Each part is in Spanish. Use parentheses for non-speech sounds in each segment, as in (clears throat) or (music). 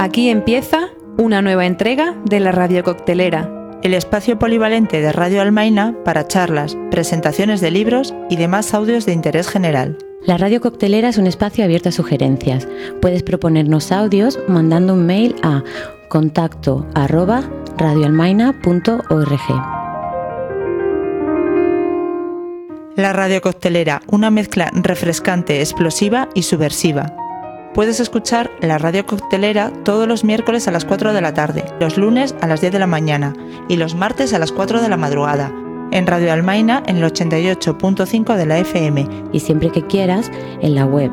Aquí empieza una nueva entrega de la Radio Coctelera, el espacio polivalente de Radio Almaina para charlas, presentaciones de libros y demás audios de interés general. La Radio Coctelera es un espacio abierto a sugerencias. Puedes proponernos audios mandando un mail a contacto arroba radioalmaina.org. La Radio Coctelera, una mezcla refrescante, explosiva y subversiva. Puedes escuchar la Radio Coctelera todos los miércoles a las 4 de la tarde, los lunes a las 10 de la mañana y los martes a las 4 de la madrugada. En Radio Almaina en el 88.5 de la FM. Y siempre que quieras, en la web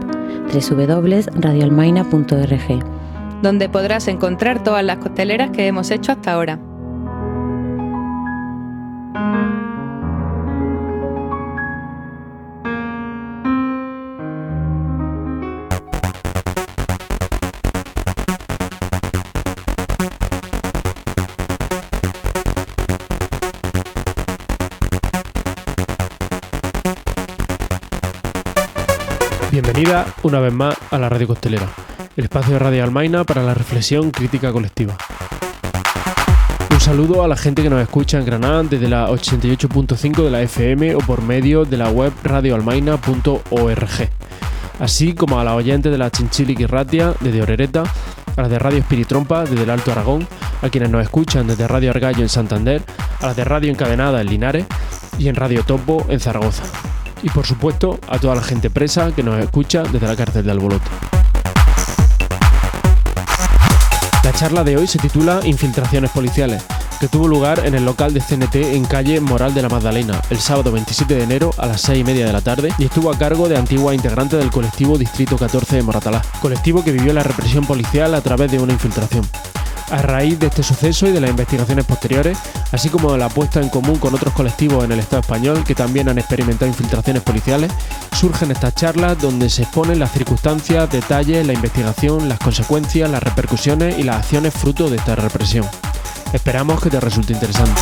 www.radioalmaina.org. Donde podrás encontrar todas las cocteleras que hemos hecho hasta ahora. Una vez más a la Radio Costelera, el espacio de Radio Almaina para la reflexión crítica colectiva. Un saludo a la gente que nos escucha en Granada desde la 88.5 de la FM o por medio de la web radioalmaina.org, así como a la oyentes de la Chinchili Ratia desde Orereta, a las de Radio Espiritrompa desde el Alto Aragón, a quienes nos escuchan desde Radio Argallo en Santander, a las de Radio Encadenada en Linares y en Radio Topo en Zaragoza y por supuesto a toda la gente presa que nos escucha desde la cárcel de Albolote. La charla de hoy se titula Infiltraciones policiales, que tuvo lugar en el local de CNT en calle Moral de la Magdalena el sábado 27 de enero a las 6 y media de la tarde y estuvo a cargo de antigua integrante del colectivo Distrito 14 de Moratalá, colectivo que vivió la represión policial a través de una infiltración. A raíz de este suceso y de las investigaciones posteriores, así como de la puesta en común con otros colectivos en el Estado español que también han experimentado infiltraciones policiales, surgen estas charlas donde se exponen las circunstancias, detalles, la investigación, las consecuencias, las repercusiones y las acciones fruto de esta represión. Esperamos que te resulte interesante.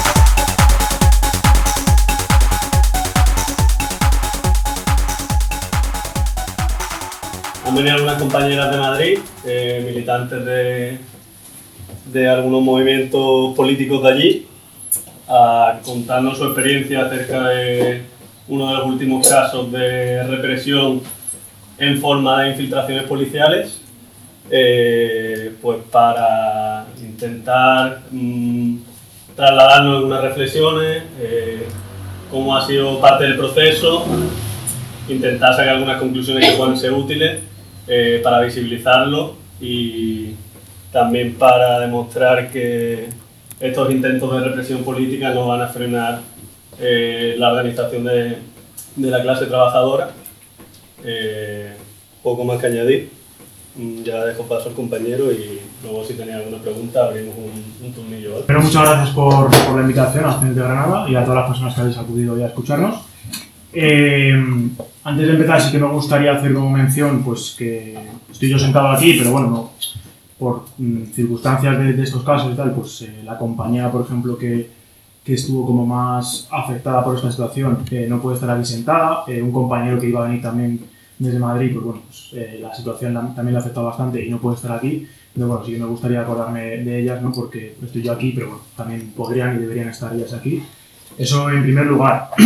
Han venido algunas compañeras de Madrid, eh, militantes de, de algunos movimientos políticos de allí a contarnos su experiencia acerca de uno de los últimos casos de represión en forma de infiltraciones policiales, eh, pues para intentar mm, trasladarnos algunas reflexiones, eh, cómo ha sido parte del proceso, intentar sacar algunas conclusiones que puedan ser útiles eh, para visibilizarlo y también para demostrar que estos intentos de represión política no van a frenar eh, la organización de, de, la clase trabajadora. Eh, poco más que añadir. Mm, ya dejo paso al compañero y luego si tenía alguna pregunta abrimos un, un turnillo. Pero muchas gracias por, por, la invitación a CNT de Granada y a todas las personas que habéis acudido hoy a escucharnos. Eh, antes de empezar sí que me gustaría hacer como mención pues que estoy yo sentado aquí, pero bueno, no, por mm, circunstancias de, de, estos casos y tal, pues eh, la compañía, por ejemplo, que, que, estuvo como más afectada por esta situación, eh, no puede estar aquí sentada. Eh, un compañero que iba a venir también desde Madrid, pues bueno, pues, eh, la situación también le ha afectado bastante y no puede estar aquí. Pero bueno, sí que me gustaría acordarme de ellas, ¿no? Porque estoy yo aquí, pero bueno, también podrían y deberían estar ellas aquí. Eso en primer lugar. (clears throat)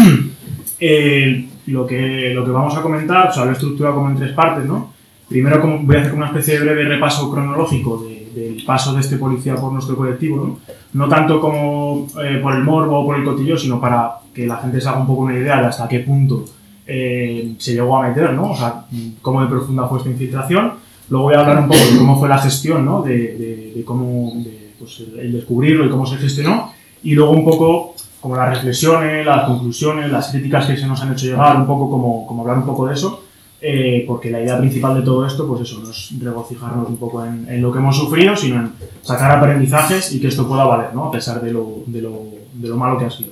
lo, que, lo que vamos a comentar, o sea, lo he estructurado como en tres partes, ¿no? Primero como, voy a hacer una especie de breve repaso cronológico de, del paso de este policía por nuestro colectivo, ¿no? No tanto como eh, por el morbo o por el cotillo, sino para que la gente se haga un poco una idea de hasta qué punto eh, se llegó a meter, ¿no? O sea, cómo de profunda fue esta infiltración. Luego voy a hablar un poco de cómo fue la gestión, ¿no? De, de, de cómo, de, pues, el descubrirlo y cómo se gestionó. Y luego un poco como las reflexiones, las conclusiones, las críticas que se nos han hecho llegar, un poco como, como hablar un poco de eso eh, porque la idea principal de todo esto, pues eso, no es regocijarnos un poco en, lo que hemos sufrido, sino en sacar aprendizajes y que esto pueda valer, ¿no? A pesar de lo, de lo, de lo malo que ha sido.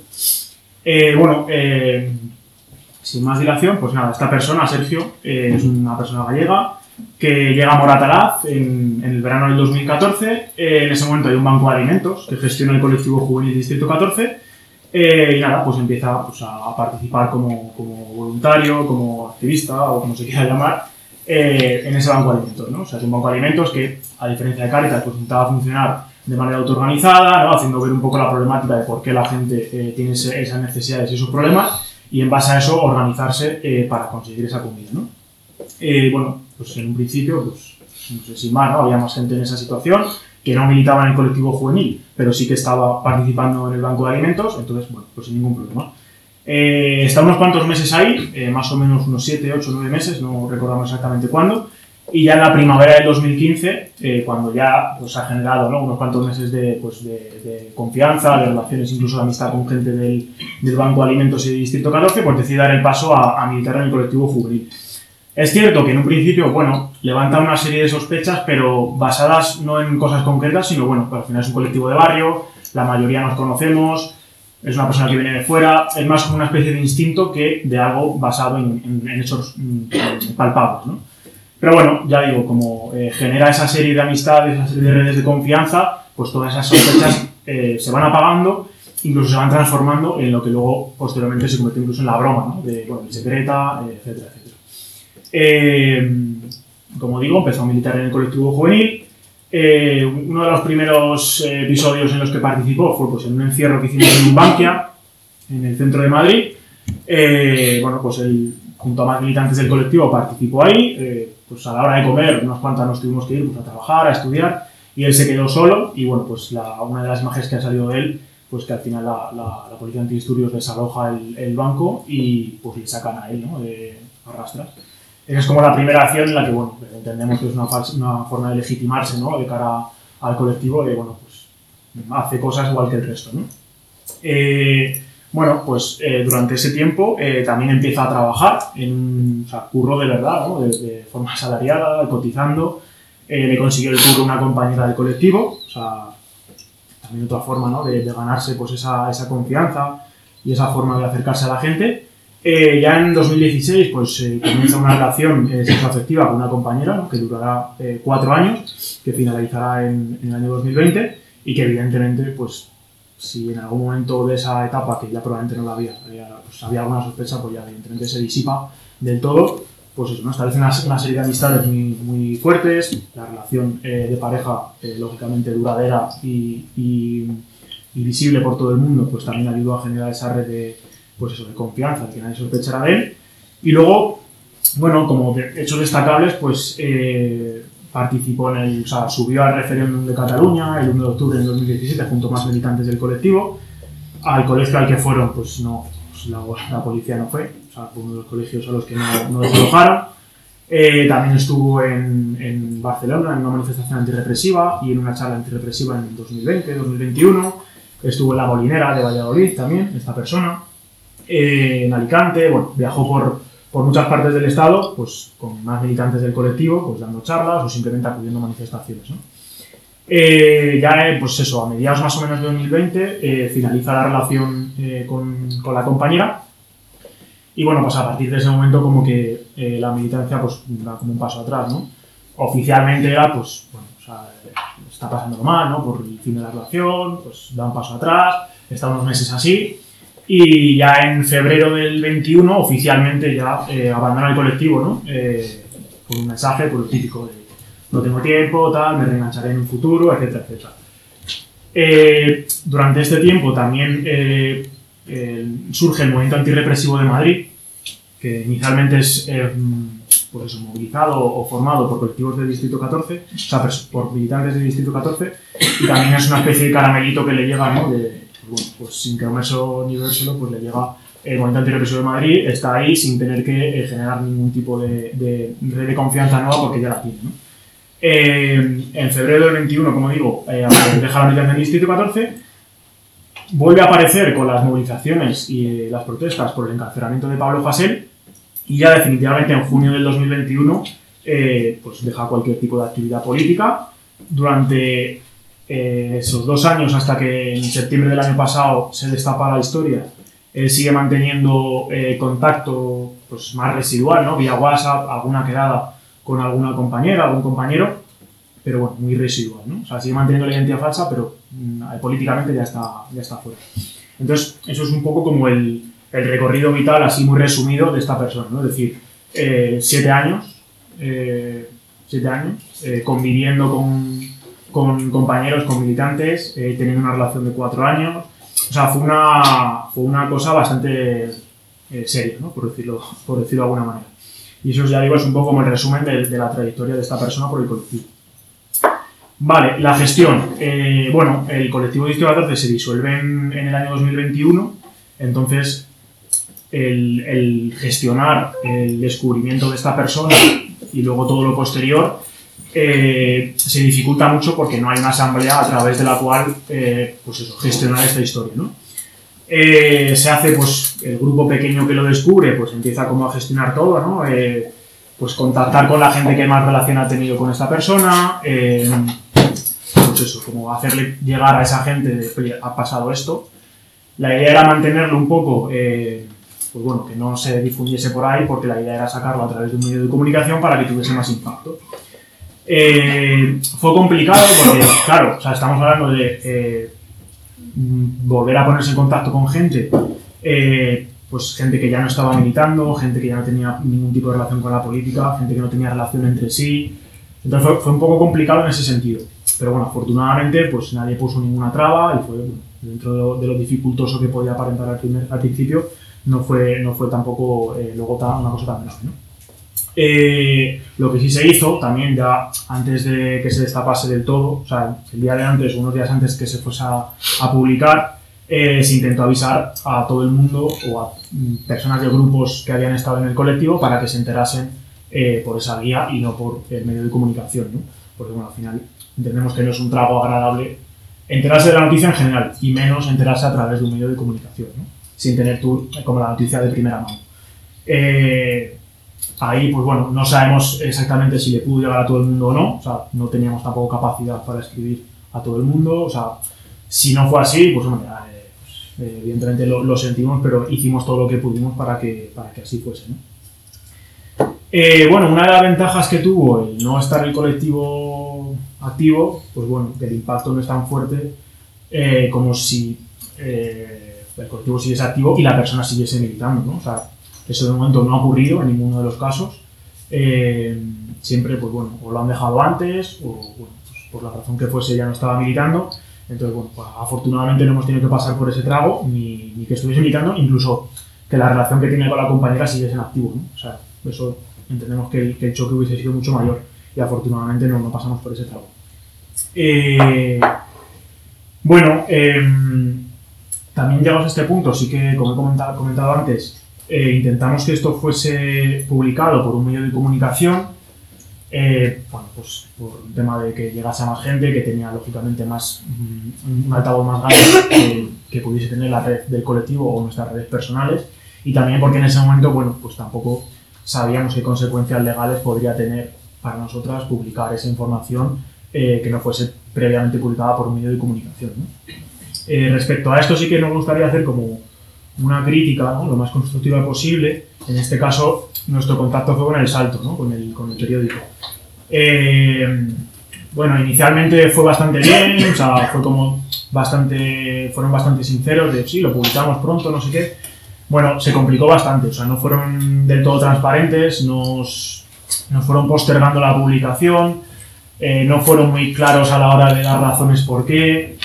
Eh, bueno, eh, sin más dilación, pues nada, esta persona, Sergio, es una persona gallega que llega a Moratalaz en el verano del 2014. en ese momento hay un banco de alimentos que gestiona el colectivo juvenil Distrito 14 eh, y nada, pues empieza pues, a, participar como, como, voluntario, como activista o como se quiera (laughs) llamar, eh, en ese banco de alimentos, ¿no? O sea, es un banco de alimentos que, a diferencia de Caritas, pues intentaba funcionar de manera autoorganizada, ¿no? haciendo ver un poco la problemática de por qué la gente eh, tiene ese- esas necesidades y esos problemas, y en base a eso organizarse eh, para conseguir esa comida, ¿no? Eh, bueno, pues en un principio, pues, no sé si más, ¿no? Había más gente en esa situación que no militaba en el colectivo juvenil, pero sí que estaba participando en el banco de alimentos, entonces, bueno, pues sin ningún problema. Eh, está unos cuantos meses ahí, eh, más o menos unos 7, 8, 9 meses, no recordamos exactamente cuándo, y ya en la primavera del 2015, eh, cuando ya pues, ha generado ¿no? unos cuantos meses de, pues, de, confianza, de relaciones, incluso de amistad con gente del, del Banco de Alimentos y Distrito 14, pues decide dar el paso a militar en el colectivo juvenil. Es cierto que en un principio, bueno, levanta una serie de sospechas, pero basadas no en cosas concretas, sino, bueno, que al final es un colectivo de barrio, la mayoría nos conocemos, es una persona que viene de fuera, es más como una especie de instinto que de algo basado en, en- hechos mm, palpables, ¿no? Pero bueno, ya digo, como eh, genera esa serie de amistades, esa serie de redes de confianza, pues todas esas sospechas (coughs) eh, se van apagando, incluso se van transformando en lo que luego posteriormente se convierte incluso en la broma, ¿no? De, bueno, secreta, etcétera, etcétera. Eh, como digo, empezó a militar en el colectivo juvenil. Eh, uno de los primeros eh, episodios en los que participó fue pues, en un encierro que hicimos en un Bankia, en el centro de Madrid. Eh, bueno, pues él, junto a más militantes del colectivo, participó ahí. Pues a la hora de comer, unas cuantas nos tuvimos que ir pues, a trabajar, a estudiar, y él se quedó solo. Y bueno, pues una de las imágenes que ha salido de él, pues que al final la, la, la policía antidisturbios desaloja el, el banco y pues le sacan a él, ¿no? De arrastras. Esa es como la primera acción en la que, bueno, entendemos que es una, una forma de legitimarse, ¿no? De cara al colectivo, de, bueno, pues hace cosas igual que el resto, ¿no? Eh, bueno, pues eh, durante ese tiempo eh, también empieza a trabajar en un o sea, curro de verdad, ¿no? de, de forma asalariada, cotizando. Eh, le consiguió el curro una compañera del colectivo, o sea, también otra forma ¿no? de, de ganarse pues, esa, esa confianza y esa forma de acercarse a la gente. Eh, ya en 2016 pues, eh, comienza una relación eh, sexoafectiva con una compañera ¿no? que durará eh, cuatro años, que finalizará en, en el año 2020 y que evidentemente pues, si en algún momento de esa etapa, que ya probablemente no la había, había, pues, había alguna sospecha, pues ya evidentemente se disipa del todo, pues eso, ¿no? establece una, una serie de amistades muy, muy fuertes, la relación de pareja, lógicamente duradera y- y visible por todo el mundo, pues también ayudó a generar esa red de, pues eso, de confianza, que nadie sospechara de él. Y luego, bueno, como de hechos destacables, pues eh, participó en el, o sea, subió al referéndum de Cataluña el 1 de octubre de 2017 junto a más militantes del colectivo. Al colegio al que fueron, pues no, pues la, la policía no fue, o sea, fue uno de los colegios a los que no, no desalojaron. Eh, también estuvo en, en Barcelona en una manifestación antirrepresiva y en una charla antirrepresiva en 2020-2021. Estuvo en la Molinera de Valladolid también, esta persona. Eh, en Alicante, bueno, viajó por, por muchas partes del estado, pues con más militantes del colectivo, pues dando charlas o simplemente acudiendo a manifestaciones. Eh, ya, eh, pues eso, a mediados más o menos de 2020, eh, finaliza la relación eh, con, con la compañera. Y bueno, pues a partir de ese momento como que la militancia pues da como un paso atrás, ¿no? Oficialmente era, pues, bueno, está pasando mal, ¿no? Por el fin de la relación, pues da un paso atrás, está unos meses así. Y ya en febrero del 21 oficialmente ya eh, abandona el colectivo, ¿no? Eh, un mensaje, pues lo típico de no tengo tiempo, tal, me reengancharé en un futuro, etcétera, etcétera. Eh, durante este tiempo también eh, surge el movimiento antirrepresivo de Madrid, que inicialmente es pues eso, movilizado o formado por colectivos del Distrito 14, o sea, por militantes del Distrito 14, y también es una especie de caramelito que le llega, ¿no? Pues sin comerse ni vérselo, pues le llega el movimiento antirrepresivo de Madrid, está ahí sin tener que eh, generar ningún tipo de, de red de confianza nueva porque ya la tiene. Eh, en febrero del 21, como digo, eh, deja la militancia en el Distrito 14, vuelve a aparecer con las movilizaciones y eh, las protestas por el encarcelamiento de Pablo Fasel y ya definitivamente en junio del 2021 eh, pues deja cualquier tipo de actividad política. Durante eh, esos dos años hasta que en septiembre del año pasado se destapa la historia, él sigue manteniendo eh, contacto pues, más residual, ¿no? vía WhatsApp, alguna quedada con alguna compañera, algún compañero, pero bueno, muy residual, ¿no? O sea, sigue manteniendo la identidad falsa, pero mm, políticamente ya está, ya está fuera. Entonces, eso es un poco como el, el recorrido vital, así muy resumido, de esta persona, ¿no? Es decir, eh, siete años eh, siete años, eh, conviviendo con, con compañeros, con militantes, eh, teniendo una relación de cuatro años. O sea, fue una, fue una cosa bastante eh, seria, por, decirlo, por decirlo de alguna manera. Y eso ya digo es un poco como el resumen de, la trayectoria de esta persona por el colectivo. Vale, la gestión. Eh, bueno, el colectivo de Distrito 14 se disuelve en, el año 2021, entonces el gestionar el descubrimiento de esta persona y luego todo lo posterior eh, se dificulta mucho porque no hay una asamblea a través de la cual eh, pues gestionar esta historia. ¿no? Eh, se hace pues el grupo pequeño que lo descubre, pues empieza como a gestionar todo, ¿no? Pues contactar con la gente que más relación ha tenido con esta persona, pues eso, como hacerle llegar a esa gente de, oye, ha pasado esto. La idea era mantenerlo un poco, pues bueno, que no se difundiese por ahí, porque la idea era sacarlo a través de un medio de comunicación para que tuviese más impacto. Eh, fue complicado porque, claro, o sea, estamos hablando de eh, volver a ponerse en contacto con gente, eh, pues gente que ya no estaba militando, gente que ya no tenía ningún tipo de relación con la política, gente que no tenía relación entre sí. Entonces fue, un poco complicado en ese sentido. Pero bueno, afortunadamente pues nadie puso ninguna traba y fue dentro de lo, de dificultoso que podía aparentar al, primer, al principio, no fue, no fue tampoco luego tan, una cosa tan grave. ¿no? Eh, lo que sí se hizo también ya antes de que se destapase del todo, o sea, el día de antes, unos días antes que se fuese a, a publicar, eh, se intentó avisar a todo el mundo o a mm, personas de grupos que habían estado en el colectivo para que se enterasen eh, por esa vía y no por el medio de comunicación, ¿no? Porque bueno, al final entendemos que no es un trago agradable enterarse de la noticia en general y menos enterarse a través de un medio de comunicación, ¿no? sin tener tú como la noticia de primera mano. Ahí, pues bueno, no sabemos exactamente si le pudo llegar a todo el mundo o no, o sea, no teníamos tampoco capacidad para escribir a todo el mundo, o sea, si no fue así, pues hombre, eh, pues, eh, evidentemente lo, lo, sentimos, pero hicimos todo lo que pudimos para que, para que así fuese, ¿no? Eh, bueno, una de las ventajas que tuvo el no estar el colectivo activo, pues bueno, que el impacto no es tan fuerte eh, como si eh, el colectivo siguiese activo y la persona siguiese militando, ¿no? O sea, eso de momento no ha ocurrido en ninguno de los casos. Eh, siempre, pues bueno, o lo han dejado antes, o pues por la razón que fuese ya no estaba militando. Entonces, bueno, pues afortunadamente no hemos tenido que pasar por ese trago, ni, que estuviese militando, incluso que la relación que tenía con la compañera siguiese en activo, ¿no? O sea, eso entendemos que el, que el choque hubiese sido mucho mayor y afortunadamente no, no pasamos por ese trago. Eh, bueno, eh, también llegamos a este punto, sí que como he comentado, comentado antes, eh, intentamos que esto fuese publicado por un medio de comunicación, eh, bueno, pues por un tema de que llegase a más gente, que tenía lógicamente más un altavoz más grande que, pudiese tener la red del colectivo o nuestras redes personales, y también porque en ese momento, bueno, pues tampoco sabíamos qué consecuencias legales podría tener para nosotras publicar esa información eh, que no fuese previamente publicada por un medio de comunicación. respecto a esto sí que nos gustaría hacer como una crítica lo más constructiva posible. En este caso, nuestro contacto fue con el Salto, ¿no? con, el, con el periódico. Eh, bueno, inicialmente fue bastante bien, o sea, fue como bastante, fueron bastante sinceros de sí, lo publicamos pronto, no sé qué. Bueno, se complicó bastante, o sea, no fueron del todo transparentes, nos, nos fueron postergando la publicación, eh, no fueron muy claros a la hora de dar razones por qué,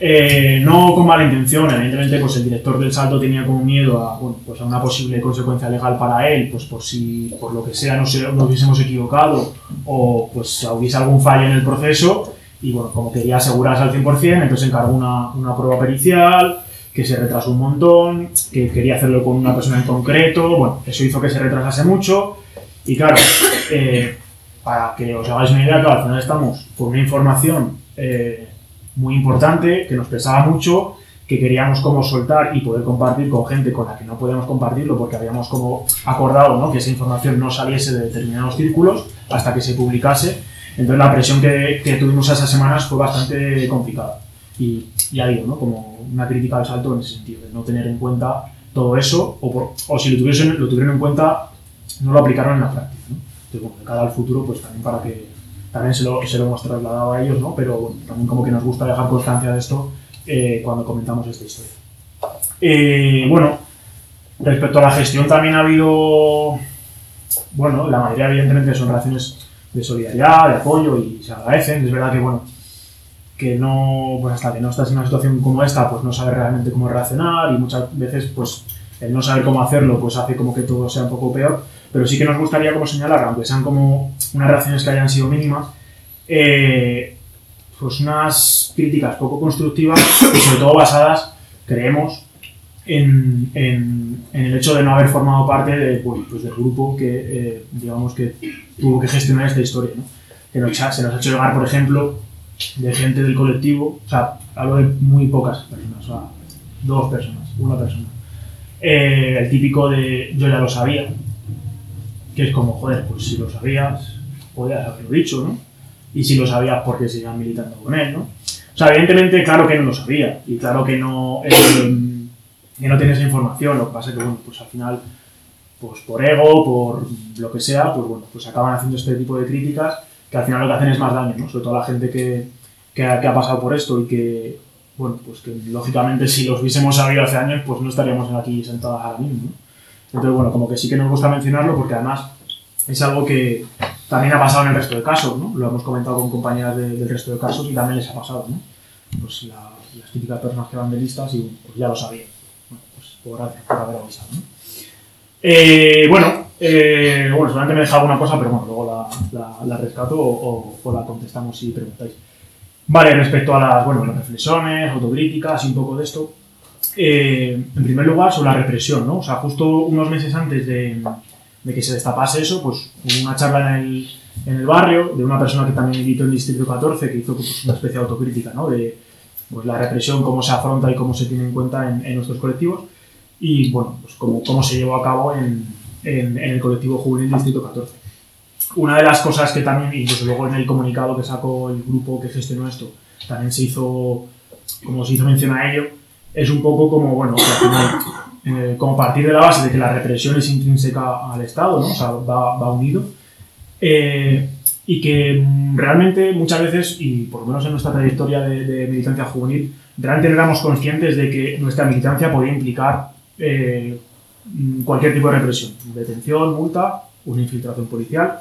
eh, no con mala intención, evidentemente pues el director del salto tenía como miedo a, bueno, pues a una posible consecuencia legal para él, pues por si por lo que sea no nos hubiésemos equivocado o pues hubiese algún fallo en el proceso y bueno, como quería asegurarse al 100%, entonces encargó una, una prueba pericial, que se retrasó un montón, que quería hacerlo con una persona en concreto, bueno, eso hizo que se retrasase mucho y claro, eh, para que os hagáis una idea, claro, al final estamos con una información eh, muy importante, que nos pesaba mucho, que queríamos como soltar y poder compartir con gente con la que no podíamos compartirlo porque habíamos como acordado ¿no? que esa información no saliese de determinados círculos hasta que se publicase. Entonces la presión que, que tuvimos esas semanas fue bastante complicada. Y ya digo, ¿no? como una crítica al salto en ese sentido, de no tener en cuenta todo eso, o, por, o si lo, tuviesen, lo tuvieron en cuenta, no lo aplicaron en la práctica. ¿no? Entonces, bueno, de cara al futuro, pues también para que también se lo, se lo hemos trasladado a ellos, ¿no? pero también como que nos gusta dejar constancia de esto eh, cuando comentamos esta historia. Eh, bueno, respecto a la gestión también ha habido bueno, la mayoría evidentemente son reacciones de solidaridad, de apoyo y se agradecen. Es verdad que, bueno, que no, pues hasta que no estás en una situación como esta, pues no sabes realmente cómo reaccionar y muchas veces, pues el no saber cómo hacerlo, pues hace como que todo sea un poco peor. Pero sí que nos gustaría como señalar, aunque sean como unas reacciones que hayan sido mínimas, eh, pues unas críticas poco constructivas y sobre todo basadas, creemos, en, en, en el hecho de no haber formado parte de, pues, pues del grupo que, eh, digamos, que tuvo que gestionar esta historia. ¿no? Que nos se nos ha hecho llegar, por ejemplo, de gente del colectivo, o sea, hablo de muy pocas personas, o sea, dos personas, una persona. Eh, el típico de yo ya lo sabía, que es como, joder, pues si lo sabías, podías haberlo dicho, ¿no? Y si lo sabías, ¿por qué seguías militando con él, no? O sea, evidentemente, claro que no lo sabía, y claro que no, eh, que no tienes información, lo que pasa es que, bueno, pues al final, pues por ego, por lo que sea, pues bueno, pues acaban haciendo este tipo de críticas que al final lo que hacen es más daño, ¿no? Sobre todo a la gente que, que ha pasado por esto y que, bueno, pues que lógicamente si los hubiésemos sabido hace años, pues no estaríamos aquí sentados ahora mismo, ¿no? Entonces, bueno, como que sí que nos gusta mencionarlo porque además es algo que también ha pasado en el resto de casos, ¿no? Lo hemos comentado con compañeras de- del resto de casos y también les ha pasado, ¿no? Pues la- las típicas personas que van de listas y pues ya lo sabían. Bueno, pues por, por haber avisado, ¿no? Eh, bueno, eh, bueno, seguramente me he dejado alguna cosa, pero bueno, luego la, la- la rescato o, o- o la contestamos si preguntáis. Vale, respecto a las, bueno, las reflexiones, autocríticas y un poco de esto. Eh, en primer lugar, sobre la represión, ¿no? O sea, justo unos meses antes de, de que se destapase eso, pues hubo una charla en el, en el barrio de una persona que también militó en Distrito 14 que hizo pues, una especie de autocrítica, ¿no? De pues, la represión, cómo se afronta y cómo se tiene en cuenta en, en nuestros colectivos y, bueno, pues cómo, cómo se llevó a cabo en- en el colectivo juvenil Distrito 14. Una de las cosas que también, incluso luego en el comunicado que sacó el grupo que gestionó esto, también se hizo, como se hizo mención a ello, es un poco como, bueno, final, eh, como partir de la base de que la represión es intrínseca al Estado, ¿no? O sea, va, va unido. Eh, y que realmente muchas veces, y por lo menos en nuestra trayectoria de, de militancia juvenil, realmente no éramos conscientes de que nuestra militancia podía implicar eh, cualquier tipo de represión, detención, multa, una infiltración policial,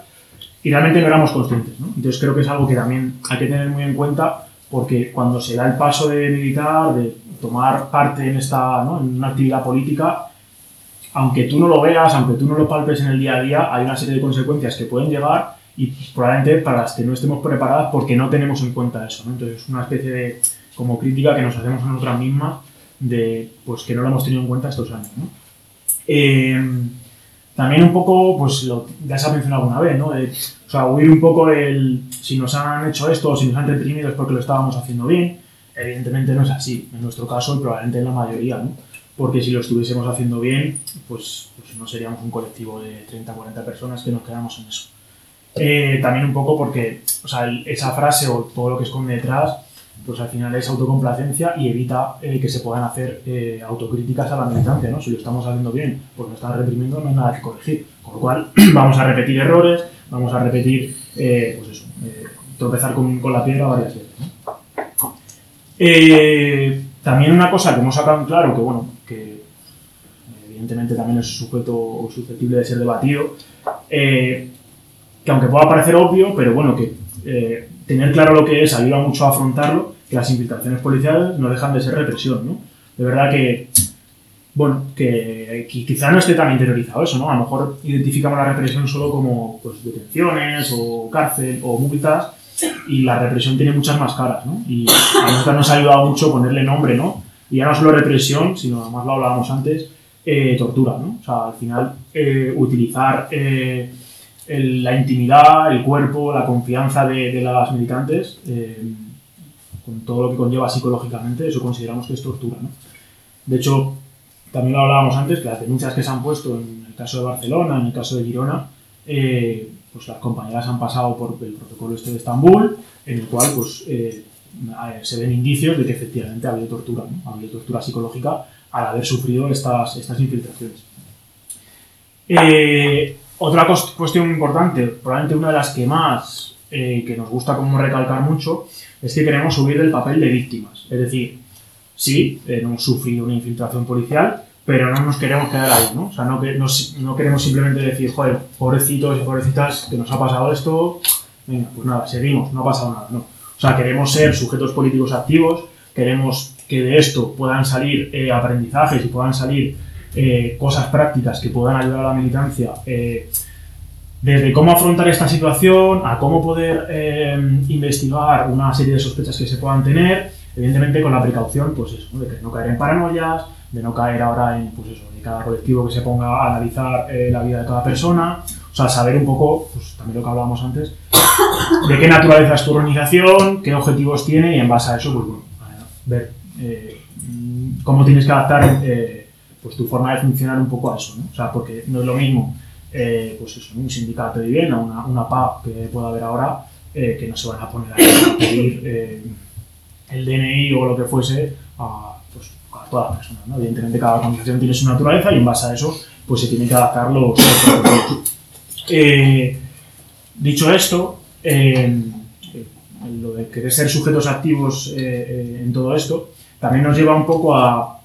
y realmente no éramos conscientes. ¿no? Entonces creo que es algo que también hay que tener muy en cuenta porque cuando se da el paso de militar, de tomar parte en, esta, ¿no? en una actividad política, aunque tú no lo veas, aunque tú no lo palpes en el día a día, hay una serie de consecuencias que pueden llegar y probablemente para las que no estemos preparadas porque no tenemos en cuenta eso. ¿no? Entonces es una especie de como crítica que nos hacemos a nosotras mismas de pues que no lo hemos tenido en cuenta estos años. ¿no? Eh, también un poco, pues lo, ya se ha mencionado alguna vez, ¿no? O sea, huir un poco el si nos han hecho esto o si nos han reprimido es porque lo estábamos haciendo bien. Evidentemente no es así, en nuestro caso y probablemente en la mayoría, ¿no? Porque si lo estuviésemos haciendo bien, pues, pues no seríamos un colectivo de 30 40 personas que nos quedamos en eso. Eh, también un poco porque, o sea, el- esa frase o todo lo que esconde detrás, pues al final es autocomplacencia y evita eh, que se puedan hacer eh, autocríticas a la militancia, ¿no? Si lo estamos haciendo bien, pues nos están reprimiendo, no hay nada que corregir. Con lo cual, (clears throat) vamos a repetir errores, vamos a repetir, eh, pues eso, eh, tropezar con, con la piedra varias veces, ¿no? Eh, también una cosa que hemos sacado en claro, que bueno, que evidentemente también es sujeto susceptible de ser debatido, eh, que aunque pueda parecer obvio, pero bueno, que eh, tener claro lo que es ayuda mucho a afrontarlo, que las infiltraciones policiales no dejan de ser represión, ¿no? De verdad que, bueno, que qui- quizá no esté tan interiorizado eso, ¿no? A lo mejor identificamos la represión solo como pues, detenciones o cárcel o multas y la represión tiene muchas más caras, ¿no? Y a nosotros nos ha ayudado mucho ponerle nombre, ¿no? Y ya no solo represión, sino además lo hablábamos antes, eh, tortura, ¿no? O sea, al final eh, utilizar eh, el- la intimidad, el cuerpo, la confianza de, de las militantes, eh, con todo lo que conlleva psicológicamente, eso consideramos que es tortura, ¿no? De hecho, también lo hablábamos antes, que las denuncias que se han puesto en el caso de Barcelona, en el caso de Girona, eh, pues las compañeras han pasado por el protocolo este de Estambul, en el cual pues, eh, se ven indicios de que efectivamente ha habido tortura, ha habido tortura psicológica al haber sufrido estas, estas infiltraciones. Eh, otra cuestión importante, probablemente una de las que más eh, que nos gusta como recalcar mucho, es que queremos subir del papel de víctimas. Es decir, sí, hemos sufrido una infiltración policial, pero no nos queremos quedar ahí, ¿no? O sea, no, no, no queremos simplemente decir, joder, pobrecitos y pobrecitas, que nos ha pasado esto, venga, pues nada, seguimos, no ha pasado nada, no. O sea, queremos ser sujetos políticos activos, queremos que de esto puedan salir eh, aprendizajes y puedan salir eh, cosas prácticas que puedan ayudar a la militancia, eh, desde cómo afrontar esta situación a cómo poder investigar una serie de sospechas que se puedan tener, evidentemente con la precaución, pues eso, de que no caer en paranoias, de no caer ahora en, pues eso, de cada colectivo que se ponga a analizar la vida de cada persona, o sea, saber un poco, pues también lo que hablábamos antes, (coughs) de qué naturaleza es tu organización, qué objetivos tiene y en base a eso, pues bueno, ver eh, cómo tienes que adaptar eh, pues tu forma de funcionar un poco a eso, ¿no? O sea, porque no es lo mismo eh, pues eso, un sindicato de vivienda, una, una PA que pueda haber ahora, que no se van a poner a pedir el DNI o lo que fuese a todas las personas, ¿no? Evidentemente cada organización tiene su naturaleza y en base a eso pues se tienen que adaptar los, dicho esto, lo de querer ser sujetos activos en todo esto, también nos lleva un poco a,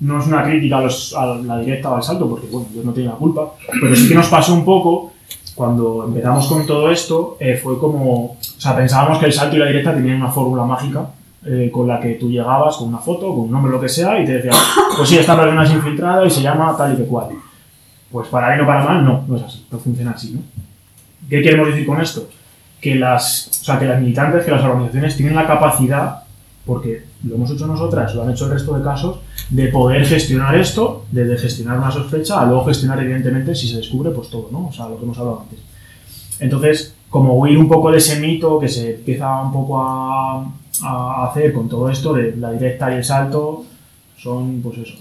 no es una crítica a, la directa o al salto, porque bueno, yo no tengo la culpa, pero sí que nos pasó un poco cuando empezamos con todo esto, eh, fue como, o sea, pensábamos que el salto y la directa tenían una fórmula mágica eh, con la que tú llegabas con una foto, con un nombre, lo que sea, y te decían, pues sí, esta persona es infiltrada y se llama tal y que cual. Pues para bien o para mal, no, no es así, no funciona así, ¿no? ¿Qué queremos decir con esto? Que las, o sea, que las militantes, que las organizaciones tienen la capacidad porque lo hemos hecho nosotras, lo han hecho el resto de casos, de poder gestionar esto, desde gestionar una sospecha a luego gestionar, evidentemente, si se descubre, pues todo, ¿no? O sea, lo que hemos hablado antes. Entonces, como huir un poco de ese mito que se empieza un poco a, hacer con todo esto de la directa y el salto, son, pues eso,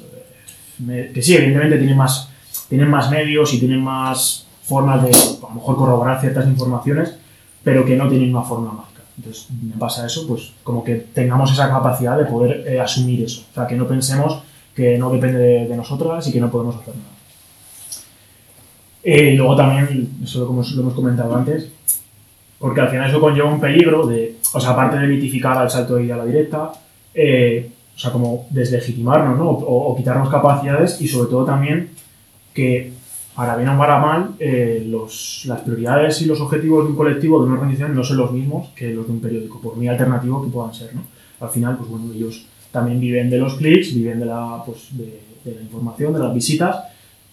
que sí, evidentemente tienen más, tienen más medios y tienen más formas de, a lo mejor, corroborar ciertas informaciones, pero que no tienen una forma más. Entonces, en base a eso, pues como que tengamos esa capacidad de poder eh, asumir eso. O sea, que no pensemos que no depende de, nosotras y que no podemos hacer nada. Eh, y luego también, eso hemos, lo hemos comentado antes, porque al final eso conlleva un peligro de, o sea, aparte de mitificar al salto y a la directa, eh, o sea, como deslegitimarnos, ¿no? o, quitarnos capacidades y sobre todo también que para bien o para mal, eh, los, las prioridades y los objetivos de un colectivo, de una organización, no son los mismos que los de un periódico, por muy alternativo que puedan ser. ¿no? Al final, pues bueno, ellos también viven de los clics, viven de la, pues, de, la información, de las visitas,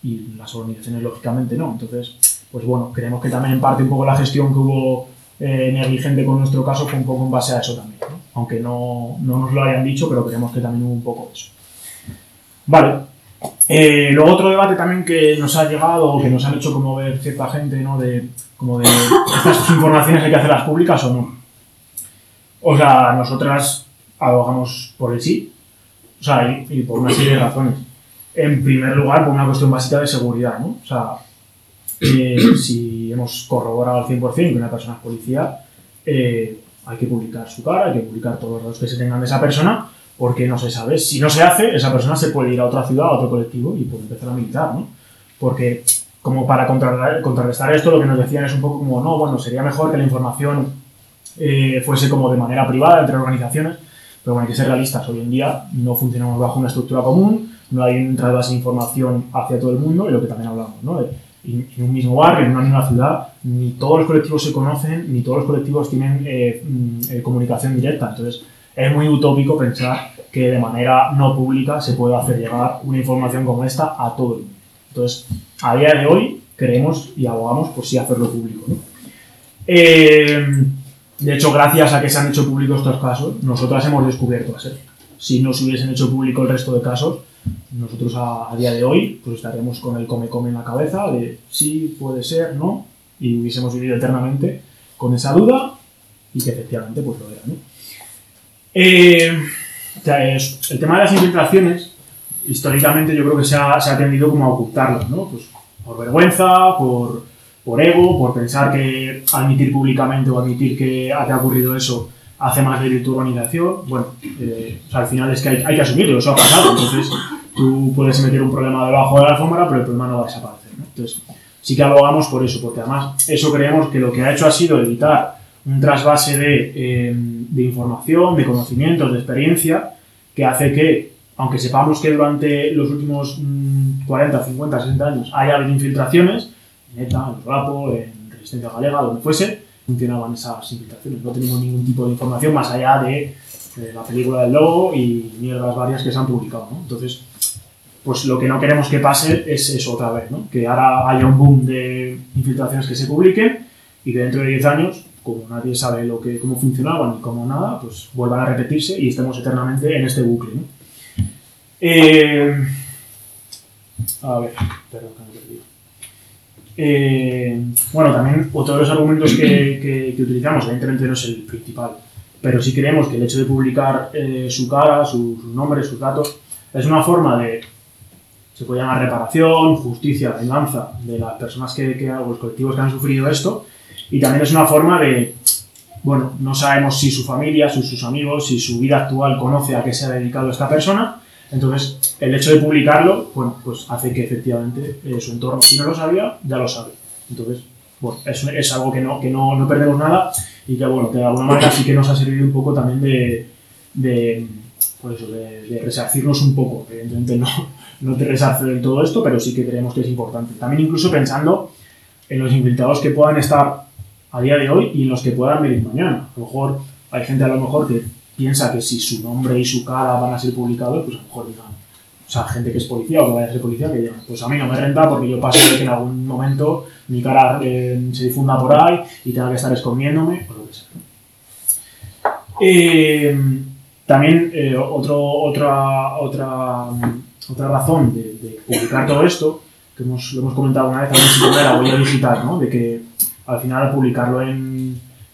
y las organizaciones, lógicamente, no. Entonces, pues bueno, creemos que también en parte un poco la gestión que hubo eh, negligente con nuestro caso fue un poco en base a eso también, ¿no? aunque no, no nos lo hayan dicho, pero creemos que también hubo un poco de eso. Vale, eh, luego otro debate también que nos ha llegado, o que nos han hecho como ver cierta gente, ¿no? De, como de, estas informaciones hay que hacerlas públicas o no. O sea, nosotras abogamos por el sí, o sea, y, por una serie de razones. En primer lugar, por una cuestión básica de seguridad, ¿no? O sea, eh, si hemos corroborado al 100% que una persona es policía, eh, hay que publicar su cara, hay que publicar todos los datos que se tengan de esa persona, porque no se sabe. Si no se hace, esa persona se puede ir a otra ciudad, a otro colectivo y puede empezar a militar, ¿no? Porque, como para contrarrestar esto, lo que nos decían es un poco como, no, bueno, sería mejor que la información eh, fuese como de manera privada entre organizaciones, pero bueno, hay que ser realistas. Hoy en día no funcionamos bajo una estructura común, no hay entrada de información hacia todo el mundo y lo que también hablamos, ¿no? En un mismo barrio, en una misma ciudad, ni todos los colectivos se conocen, ni todos los colectivos tienen eh, mm, eh, comunicación directa. Entonces, es muy utópico pensar que de manera no pública se puede hacer llegar una información como esta a todo el mundo. Entonces, a día de hoy creemos y abogamos por sí hacerlo público. Eh, de hecho, gracias a que se han hecho públicos estos casos, nosotras hemos descubierto a ser. Si no se hubiesen hecho público el resto de casos, nosotros a, día de hoy pues estaríamos con el come-come en la cabeza de sí, puede ser, no, y hubiésemos vivido eternamente con esa duda y que efectivamente pues lo era. Eh, el tema de las infiltraciones, históricamente yo creo que se ha, se ha tendido como a ocultarlas, ¿no? Pues por vergüenza, por, por ego, por pensar que admitir públicamente o admitir que te ha ocurrido eso hace más débil tu organización. Bueno, eh, al final es que hay, hay, que asumirlo, eso ha pasado. Entonces, tú puedes meter un problema debajo de la alfombra, pero el problema no va a desaparecer. ¿no? Entonces, sí que abogamos por eso, porque además eso creemos que lo que ha hecho ha sido evitar un trasvase de, eh, de información, de conocimientos, de experiencia, que hace que aunque sepamos que durante los últimos mm, 40, 50, 60 años haya habido infiltraciones, en ETA, en Rapo, en Resistencia Galega, donde fuese, funcionaban esas infiltraciones. No tenemos ningún tipo de información más allá de, de la película del lobo y mierdas varias que se han publicado. ¿no? Entonces, pues lo que no queremos que pase es eso otra vez, ¿no? que ahora haya un boom de infiltraciones que se publiquen y que dentro de 10 años, como nadie sabe lo que, cómo funcionaban ni cómo nada, pues vuelvan a repetirse y estemos eternamente en este bucle. ¿no? Eh, a ver, perdón, que me he perdido. Eh, bueno, también otro de los argumentos que, que- utilizamos, evidentemente no es el principal, pero sí creemos que el hecho de publicar eh, su cara, su, su nombre, sus datos, es una forma de, se puede llamar reparación, justicia, venganza de las personas que, que los colectivos que han sufrido esto, y también es una forma de, bueno, no sabemos si su familia, si sus amigos, si su vida actual conoce a qué se ha dedicado esta persona, entonces el hecho de publicarlo, bueno, pues hace que efectivamente eh, su entorno, si no lo sabía, ya lo sabe. Entonces, bueno, es, es algo que, no, que no, no perdemos nada y que, bueno, que de alguna manera sí que nos ha servido un poco también de, de, pues eso, de, de resarcirnos un poco. Evidentemente no, (laughs) no te resarce del todo esto, pero sí que creemos que es importante. También incluso pensando en los infiltrados que puedan estar a día de hoy y en los que puedan venir mañana. A lo mejor hay gente a lo mejor que piensa que si su nombre y su cara van a ser publicados, pues a lo mejor digan, o sea, gente que es policía o que vaya a ser policía, que digan, pues a mí no me renta porque yo paso de que en algún momento mi cara eh, se difunda por ahí y tenga que estar escondiéndome o lo que sea. Eh, también eh, otra, otra, otra razón de, publicar todo esto, que hemos, lo hemos comentado una vez también sin de la huella digital, ¿no? de que al final al publicarlo en,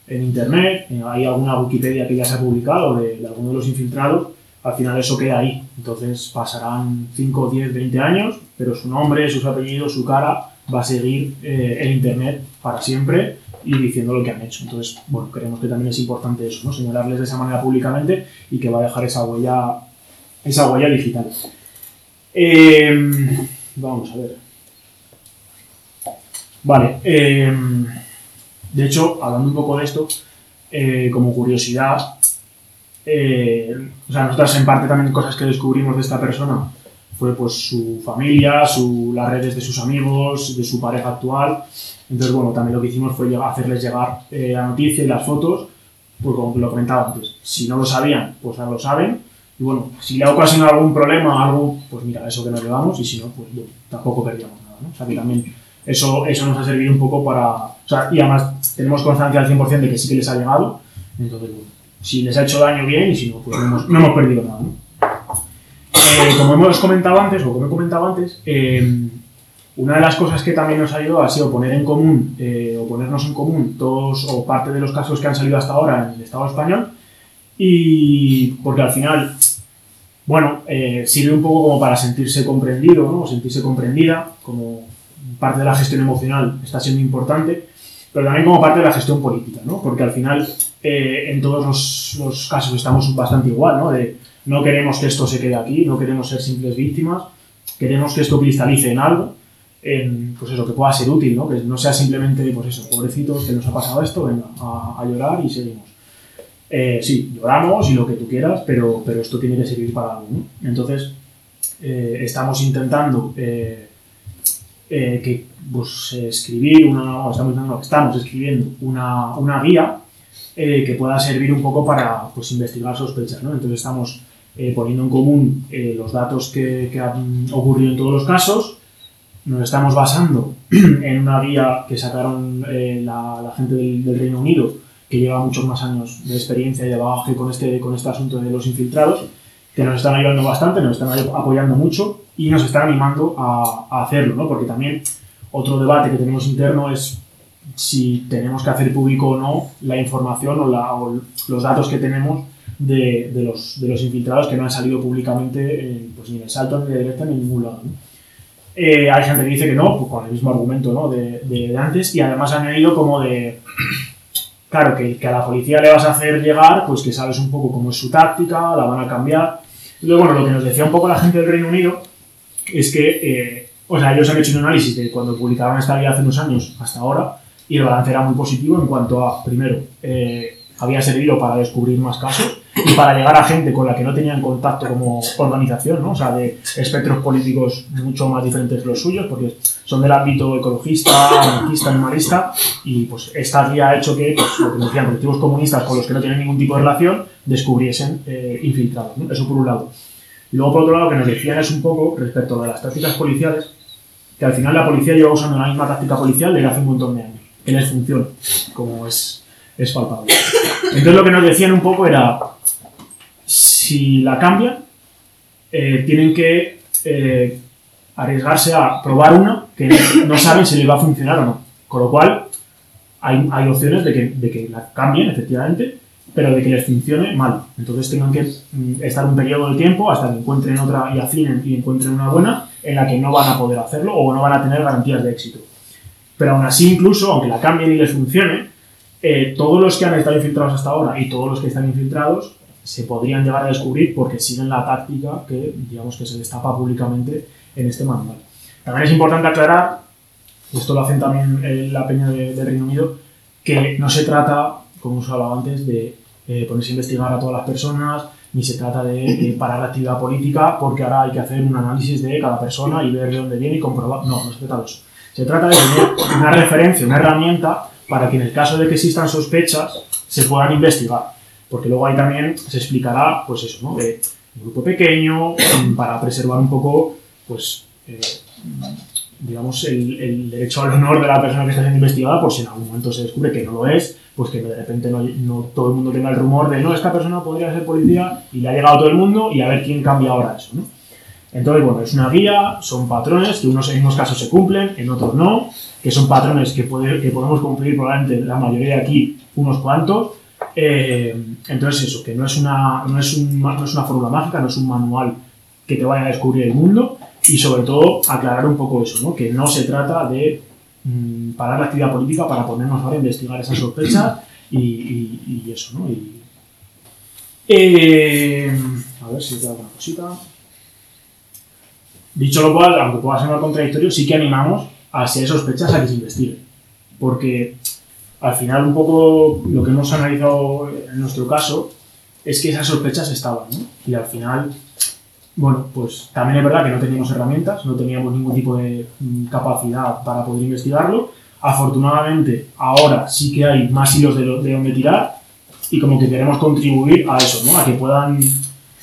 en internet, eh, hay alguna Wikipedia que ya se ha publicado de, de alguno de los infiltrados, al final eso queda ahí. Entonces pasarán 5, 10, 20 años, pero su nombre, sus apellidos, su cara va a seguir eh, en internet para siempre y diciendo lo que han hecho. Entonces, bueno, creemos que también es importante eso, ¿no? Señalarles de esa manera públicamente y que va a dejar esa huella, esa huella digital. Eh, vamos a ver. Vale. De hecho, hablando un poco de esto, eh, como curiosidad, eh, o sea, nosotras en parte también cosas que descubrimos de esta persona fue pues su familia, su, las redes de sus amigos, de su pareja actual. Entonces, bueno, también lo que hicimos fue hacerles llegar eh, la noticia y las fotos, pues como lo comentaba antes, si no lo sabían, pues ahora lo saben. Y bueno, si le ha ocasionado algún problema, algo, pues mira, eso que nos llevamos, y si no, pues tampoco perdíamos nada, ¿no? O sea, que también eso, eso nos ha servido un poco para... O sea, y además tenemos constancia al 100% de que sí que les ha llegado, entonces, bueno, si les ha hecho daño, bien, y si no, pues no hemos, perdido nada. Eh, como hemos comentado antes, o como he comentado antes, eh, una de las cosas que también nos ha ayudado ha sido poner en común, eh, o ponernos en común todos o parte de los casos que han salido hasta ahora en el Estado español, y porque al final, bueno, eh, sirve un poco como para sentirse comprendido, ¿no? O sentirse comprendida, como parte de la gestión emocional está siendo importante, pero también como parte de la gestión política, ¿no? Porque al final, eh, en todos los, casos estamos bastante igual, ¿no? No queremos que esto se quede aquí, no queremos ser simples víctimas, queremos que esto cristalice en algo, en, pues eso, que pueda ser útil, ¿no? Que no sea simplemente, pues eso, pobrecitos, que nos ha pasado esto, venga, a, a llorar y seguimos. Eh, sí, lloramos y lo que tú quieras, pero, pero esto tiene que servir para algo, ¿no? Entonces, eh, estamos intentando eh, eh, que, pues, escribir una, estamos, estamos escribiendo una, una guía eh, que pueda servir un poco para pues, investigar sospechas, ¿no? Entonces estamos eh, poniendo en común los datos que, que han ocurrido en todos los casos, nos estamos basando (clears throat) en una guía que sacaron la, gente del, Reino Unido, que lleva muchos más años de experiencia y de bagaje con este, con este asunto de los infiltrados, que nos están ayudando bastante, nos están apoyando mucho y nos están animando a, a hacerlo, ¿no? Porque también otro debate que tenemos interno es si tenemos que hacer público o no la información o, la- o los datos que tenemos de, de los, de los infiltrados que no han salido públicamente en, pues, ni en el salto, ni de directa, ni en ningún lado. ¿no? Eh, hay gente que dice que no, pues con el mismo argumento ¿no? de, de- antes, y además han añadido como de, claro, que, que a la policía le vas a hacer llegar, pues que sabes un poco cómo es su táctica, la van a cambiar. Luego, bueno, lo que nos decía un poco la gente del Reino Unido es que, eh, o sea, ellos han hecho un análisis de cuando publicaban esta guía hace unos años hasta ahora, y el balance era muy positivo en cuanto a, primero, eh, había servido para descubrir más casos, y para llegar a gente con la que no tenían contacto como organización, ¿no? o sea, de espectros políticos mucho más diferentes que los suyos, porque son del ámbito ecologista, anarquista, animalista, y pues esta guía ha hecho que, pues, lo decían, colectivos comunistas con los que no tienen ningún tipo de relación descubriesen eh, infiltrados. ¿no? Eso por un lado. Y luego, por otro lado, que nos decían es un poco respecto de las tácticas policiales, que al final la policía lleva usando la misma táctica policial desde hace un montón de años, que les funciona, como es, es palpable. Entonces lo que nos decían un poco era, si la cambian, eh, tienen que eh, arriesgarse a probar una que no saben si les va a funcionar o no. Con lo cual, hay, hay opciones de que, de que la cambien, efectivamente, pero de que les funcione mal. Entonces tengan que mm, estar un periodo de tiempo hasta que encuentren otra y afinen y encuentren una buena en la que no van a poder hacerlo o no van a tener garantías de éxito. Pero aún así, incluso, aunque la cambien y les funcione, eh, todos los que han estado infiltrados hasta ahora y todos los que están infiltrados se podrían llegar a descubrir porque siguen la táctica que, digamos, que se destapa públicamente en este manual. También es importante aclarar, esto lo hacen también la peña de, del Reino Unido, que no se trata, como os hablaba antes, de eh, ponerse a investigar a todas las personas, ni se trata de parar la actividad política porque ahora hay que hacer un análisis de cada persona y ver de dónde viene y comprobar. No, no se trata de eso. Se trata de tener una referencia, una herramienta para que en el caso de que existan sospechas se puedan investigar. Porque luego ahí también se explicará, pues eso, ¿no? De un grupo pequeño, para preservar un poco, pues, eh, digamos, el, el, derecho al honor de la persona que está siendo investigada, por si en algún momento se descubre que no lo es, pues que de repente no, no, todo el mundo tenga el rumor de no, esta persona podría ser policía y le ha llegado a todo el mundo y a ver quién cambia ahora eso, ¿no? Entonces, bueno, es una guía, son patrones que unos, en unos casos se cumplen, en otros no, que son patrones que, puede, que podemos cumplir probablemente la mayoría de aquí, unos cuantos. Eh, entonces, eso, que no es, una, no, es un, no es una fórmula mágica, no es un manual que te vaya a descubrir el mundo y sobre todo aclarar un poco eso, ¿no? que no se trata de mmm, parar la actividad política para ponernos ahora a investigar esas sospechas y, eso, ¿no? Y, eh, a ver si queda alguna cosita. Dicho lo cual, aunque pueda sonar contradictorio, sí que animamos a si hay sospechas a que se investigue. Porque al final un poco lo que hemos analizado en nuestro caso es que esas sospechas estaban, ¿no? Y al final, bueno, pues también es verdad que no teníamos herramientas, no teníamos ningún tipo de capacidad para poder investigarlo. Afortunadamente, ahora sí que hay más hilos de, lo, de donde tirar y como que queremos contribuir a eso, ¿no? A que puedan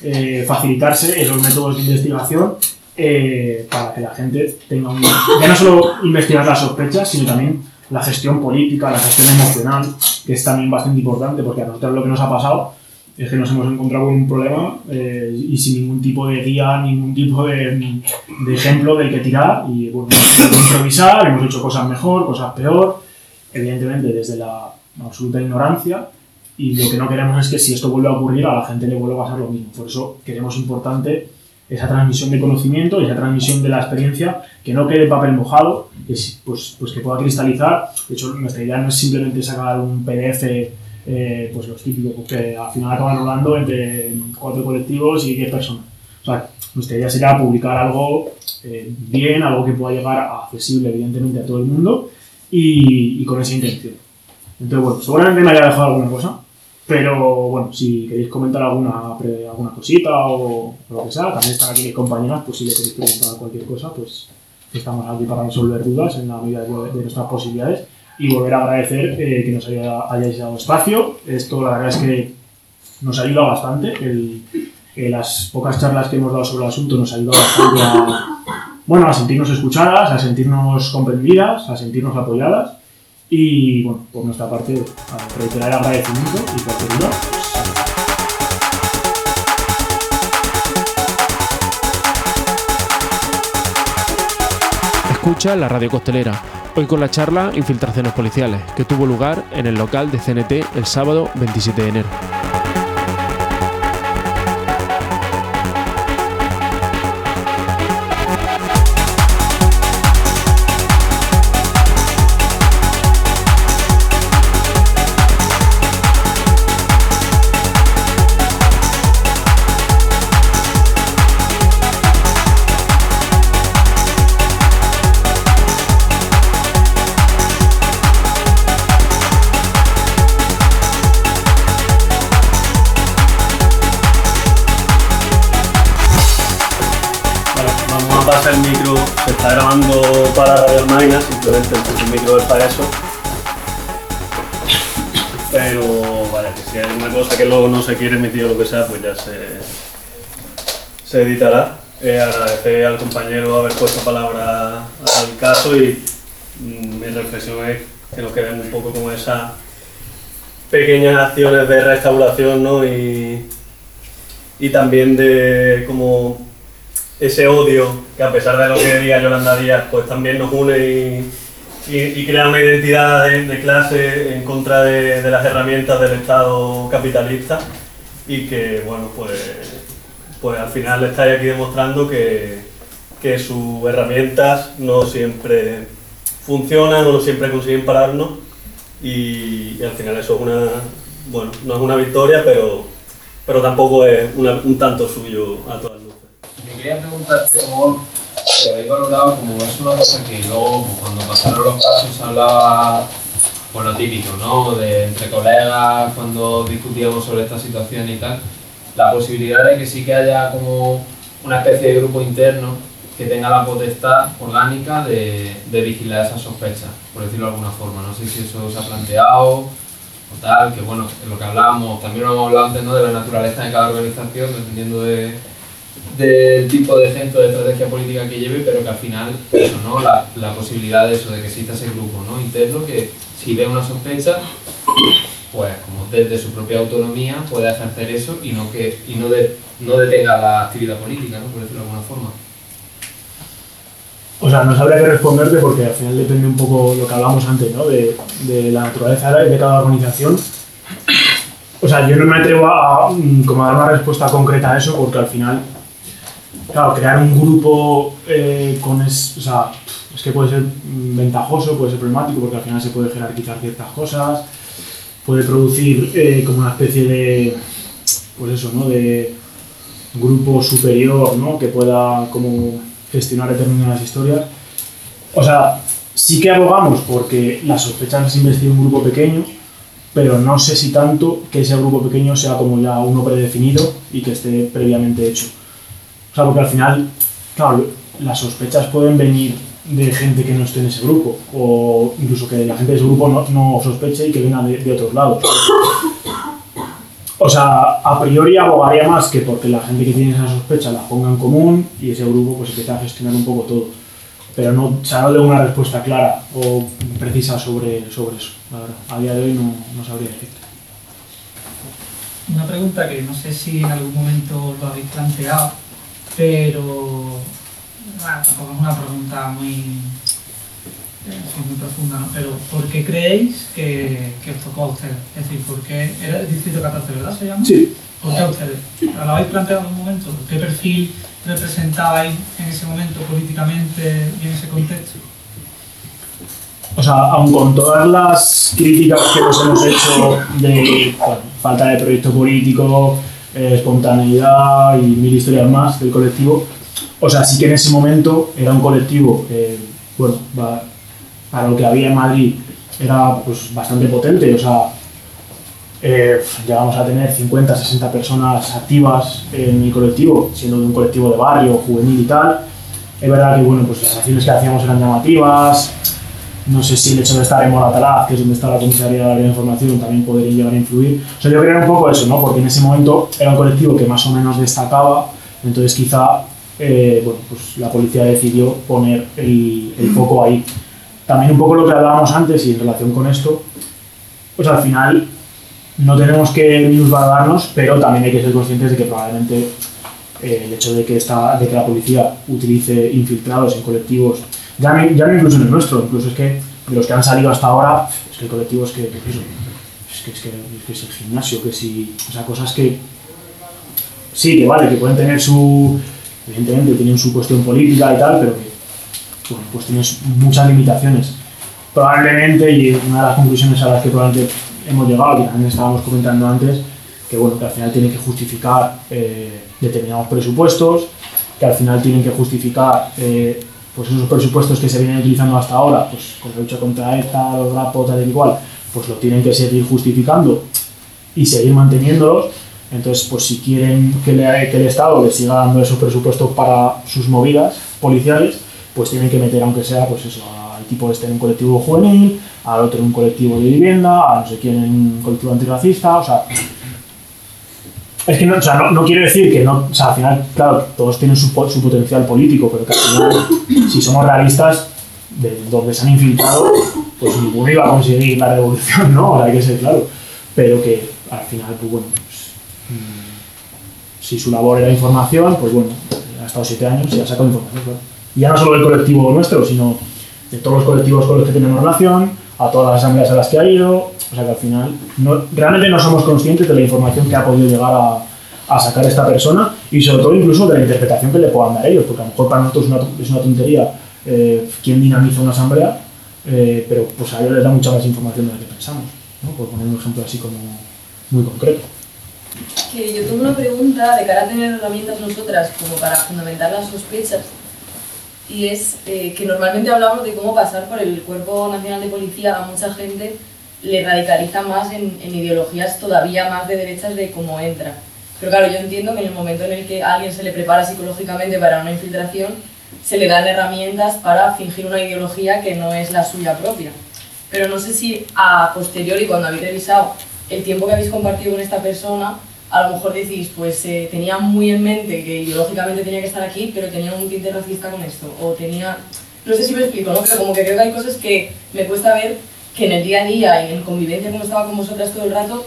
eh, facilitarse esos métodos de investigación eh, para que la gente tenga un... Ya no solo investigar las sospechas, sino también la gestión política, la gestión emocional, que es también bastante importante, porque a nosotros lo que nos ha pasado es que nos hemos encontrado con un problema eh, y sin ningún tipo de guía, ningún tipo de, de ejemplo del que tirar, y bueno, hemos improvisar, hemos hecho cosas mejor, cosas peor, evidentemente desde la absoluta ignorancia, y lo que no queremos es que si esto vuelve a ocurrir a la gente le vuelva a pasar lo mismo. Por eso queremos importante esa transmisión de conocimiento, esa transmisión de la experiencia, que no quede papel mojado, que, pues, pues que pueda cristalizar. De hecho, nuestra idea no es simplemente sacar un PDF, eh, pues los típicos, que al final acaban rodando entre cuatro colectivos y diez personas. O sea, nuestra idea sería publicar algo eh, bien, algo que pueda llegar accesible, evidentemente, a todo el mundo y, con esa intención. Entonces, bueno, seguramente me haya dejado alguna cosa, pero bueno, si queréis comentar alguna, alguna cosita o, o, lo que sea, también están aquí mis compañeras, pues si le queréis preguntar cualquier cosa, pues estamos aquí para resolver dudas en la medida de, de nuestras posibilidades y volver a agradecer eh, que nos hayáis dado espacio. Esto la verdad es que nos ayuda bastante. El, eh, las pocas charlas que hemos dado sobre el asunto nos ayuda bastante a, bueno, a sentirnos escuchadas, a sentirnos comprendidas, a sentirnos apoyadas. Y bueno, por nuestra parte, a reiterar el agradecimiento y cualquier duda, Escucha la radio costelera, hoy con la charla Infiltraciones Policiales, que tuvo lugar en el local de CNT el sábado 27 de enero. El es para eso. Pero vale, que si hay una cosa que luego no se quiere emitir o lo que sea, pues ya se, se editará. Eh, agradecer al compañero haber puesto palabra al caso y mm, mi reflexión es que nos queden un poco como esas pequeñas acciones de restauración ¿no? y, y también de como ese odio que a pesar de lo que diga Yolanda Díaz, pues también nos une y, y, crea una identidad de, clase en contra de, de, las herramientas del Estado capitalista y que, bueno, pues, pues al final estáis aquí demostrando que, que sus herramientas no siempre funcionan o no siempre consiguen pararnos y, al final eso es una, bueno, no es una victoria, pero, pero tampoco es un tanto suyo a todas luces. Me quería preguntarte cómo te habéis valorado, como es una cosa que luego pues, cuando pasaron los casos hablaba, bueno, típico, ¿no? De entre colegas, cuando discutíamos sobre esta situación y tal, la posibilidad de que sí que haya como una especie de grupo interno que tenga la potestad orgánica de, de vigilar esas sospechas, por decirlo de alguna forma. No sé si eso se ha planteado o tal, que bueno, en lo que hablábamos, también lo hemos hablado antes ¿no? de la naturaleza de cada organización, dependiendo de, del tipo de centro de estrategia política que lleve, pero que al final, eso, ¿no? La, la, posibilidad de eso, de que exista ese grupo ¿no? interno que si ve una sospecha, pues como desde su propia autonomía pueda ejercer eso y no que y no, de, no detenga la actividad política, ¿no? por decirlo de alguna forma. O sea, no sabría qué responderte porque al final depende un poco lo que hablamos antes, ¿no? De, de la naturaleza de cada organización. O sea, yo no me atrevo a, mm, como a dar una respuesta concreta a eso porque al final, claro, crear un grupo eh, con... Es, o sea, es que puede ser ventajoso, puede ser problemático porque al final se puede jerarquizar ciertas cosas, puede producir eh, como una especie de, pues eso, ¿no? De grupo superior, ¿no? Que pueda como gestionar determinadas historias. O sea, sí que abogamos porque las sospechas se investiga un grupo pequeño, pero no sé si tanto que ese grupo pequeño sea como ya uno predefinido y que esté previamente hecho. O sea, porque al final, claro, las sospechas pueden venir de gente que no esté en ese grupo, o incluso que la gente de ese grupo no, no sospeche y que venga de, de otros lados. O sea, a priori abogaría más que porque la gente que tiene esa sospecha la ponga en común y ese grupo pues empieza a gestionar un poco todo. Pero no, o sea, no una respuesta clara o precisa sobre, sobre eso. A día de hoy no, no sabría decirte. Una pregunta que no sé si en algún momento lo habéis planteado, pero bueno, tampoco es una pregunta muy es muy profunda, ¿no? Pero ¿por qué creéis que, que os tocó a ustedes? Es decir, ¿por qué era el distrito 14, ¿verdad? ¿Se llama? Sí. ¿Por qué a ustedes? ¿Lo habéis planteado en un momento? ¿Qué perfil representabais en ese momento políticamente y en ese contexto? O sea, aun con todas las críticas que nos hemos hecho de bueno, falta de proyecto político, eh, espontaneidad y mil historias más del colectivo, o sea, sí que en ese momento era un colectivo, eh, bueno, para lo que había en Madrid era pues, bastante potente, o sea, eh, llegamos a tener 50, 60 personas activas en el colectivo, siendo de un colectivo de barrio, juvenil y tal. Es verdad que bueno, pues las acciones que hacíamos eran llamativas, no sé si el hecho de estar en Moratalaz, que es donde está la comisaría de información, también podría llegar a influir. O sea, yo creo un poco eso, ¿no? Porque en ese momento era un colectivo que más o menos destacaba, entonces quizá eh, bueno, pues la policía decidió poner el, foco ahí también un poco lo que hablábamos antes y en relación con esto, pues al final no tenemos que minusvalodarnos, pero también hay que ser conscientes de que probablemente eh, el hecho de que, esta, de que la policía utilice infiltrados en colectivos, ya ya no incluso en el nuestro, incluso es que de los que han salido hasta ahora, es que el colectivo es que, que, es, que, es, que, es, que es el gimnasio, que si, o sea, cosas que sí, que vale, que pueden tener su, evidentemente tienen su cuestión política y tal, pero que bueno, pues tienes muchas limitaciones. Probablemente, y una de las conclusiones a las que probablemente hemos llegado, que también estábamos comentando antes, que bueno, que al final tienen que justificar eh, determinados presupuestos, que al final tienen que justificar eh, pues esos presupuestos que se vienen utilizando hasta ahora, pues con la lucha contra ETA, los grapos, tal y igual, pues lo tienen que seguir justificando y seguir manteniéndolos. Entonces, pues si quieren que el Estado les siga dando esos presupuestos para sus movidas policiales, pues tienen que meter, aunque sea, pues eso, al tipo este en un colectivo juvenil, al otro en un colectivo de vivienda, a no sé quién en un colectivo antirracista, o sea... Es que no, o sea, no, no quiere decir que no, o sea, al final, claro, todos tienen su, su potencial político, pero que al final, si somos realistas, de donde se han infiltrado, pues ninguno iba a conseguir la revolución, ¿no? Sea, hay que ser claro. Pero que al final, pues bueno, pues, mm, si su labor era información, pues bueno, ha estado siete años y ha sacado información, claro. Y ya no solo del colectivo nuestro, sino de todos los colectivos con los que tenemos relación, a todas las asambleas a las que ha ido, o sea que al final no, realmente no somos conscientes de la información que ha podido llegar a, a sacar esta persona y sobre todo incluso de la interpretación que le puedan dar ellos, porque a lo mejor para nosotros es una, es una tontería eh, quién dinamiza una asamblea, eh, pero pues a ellos les da mucha más información de la que pensamos, ¿no? por poner un ejemplo así como muy concreto. Que yo tengo una pregunta de cara a tener herramientas nosotras como para fundamentar las sospechas y es eh, que normalmente hablamos de cómo pasar por el Cuerpo Nacional de Policía a mucha gente le radicaliza más en, en ideologías todavía más de derechas de cómo entra. Pero claro, yo entiendo que en el momento en el que a alguien se le prepara psicológicamente para una infiltración, se le dan herramientas para fingir una ideología que no es la suya propia. Pero no sé si a posteriori, cuando habéis revisado el tiempo que habéis compartido con esta persona, a lo mejor decís, pues eh, tenía muy en mente que ideológicamente tenía que estar aquí, pero tenía un tinte racista con esto. O tenía. No sé si me explico, ¿no? Pero como que creo que hay cosas que me cuesta ver que en el día a día y en convivencia como estaba con vosotras todo el rato,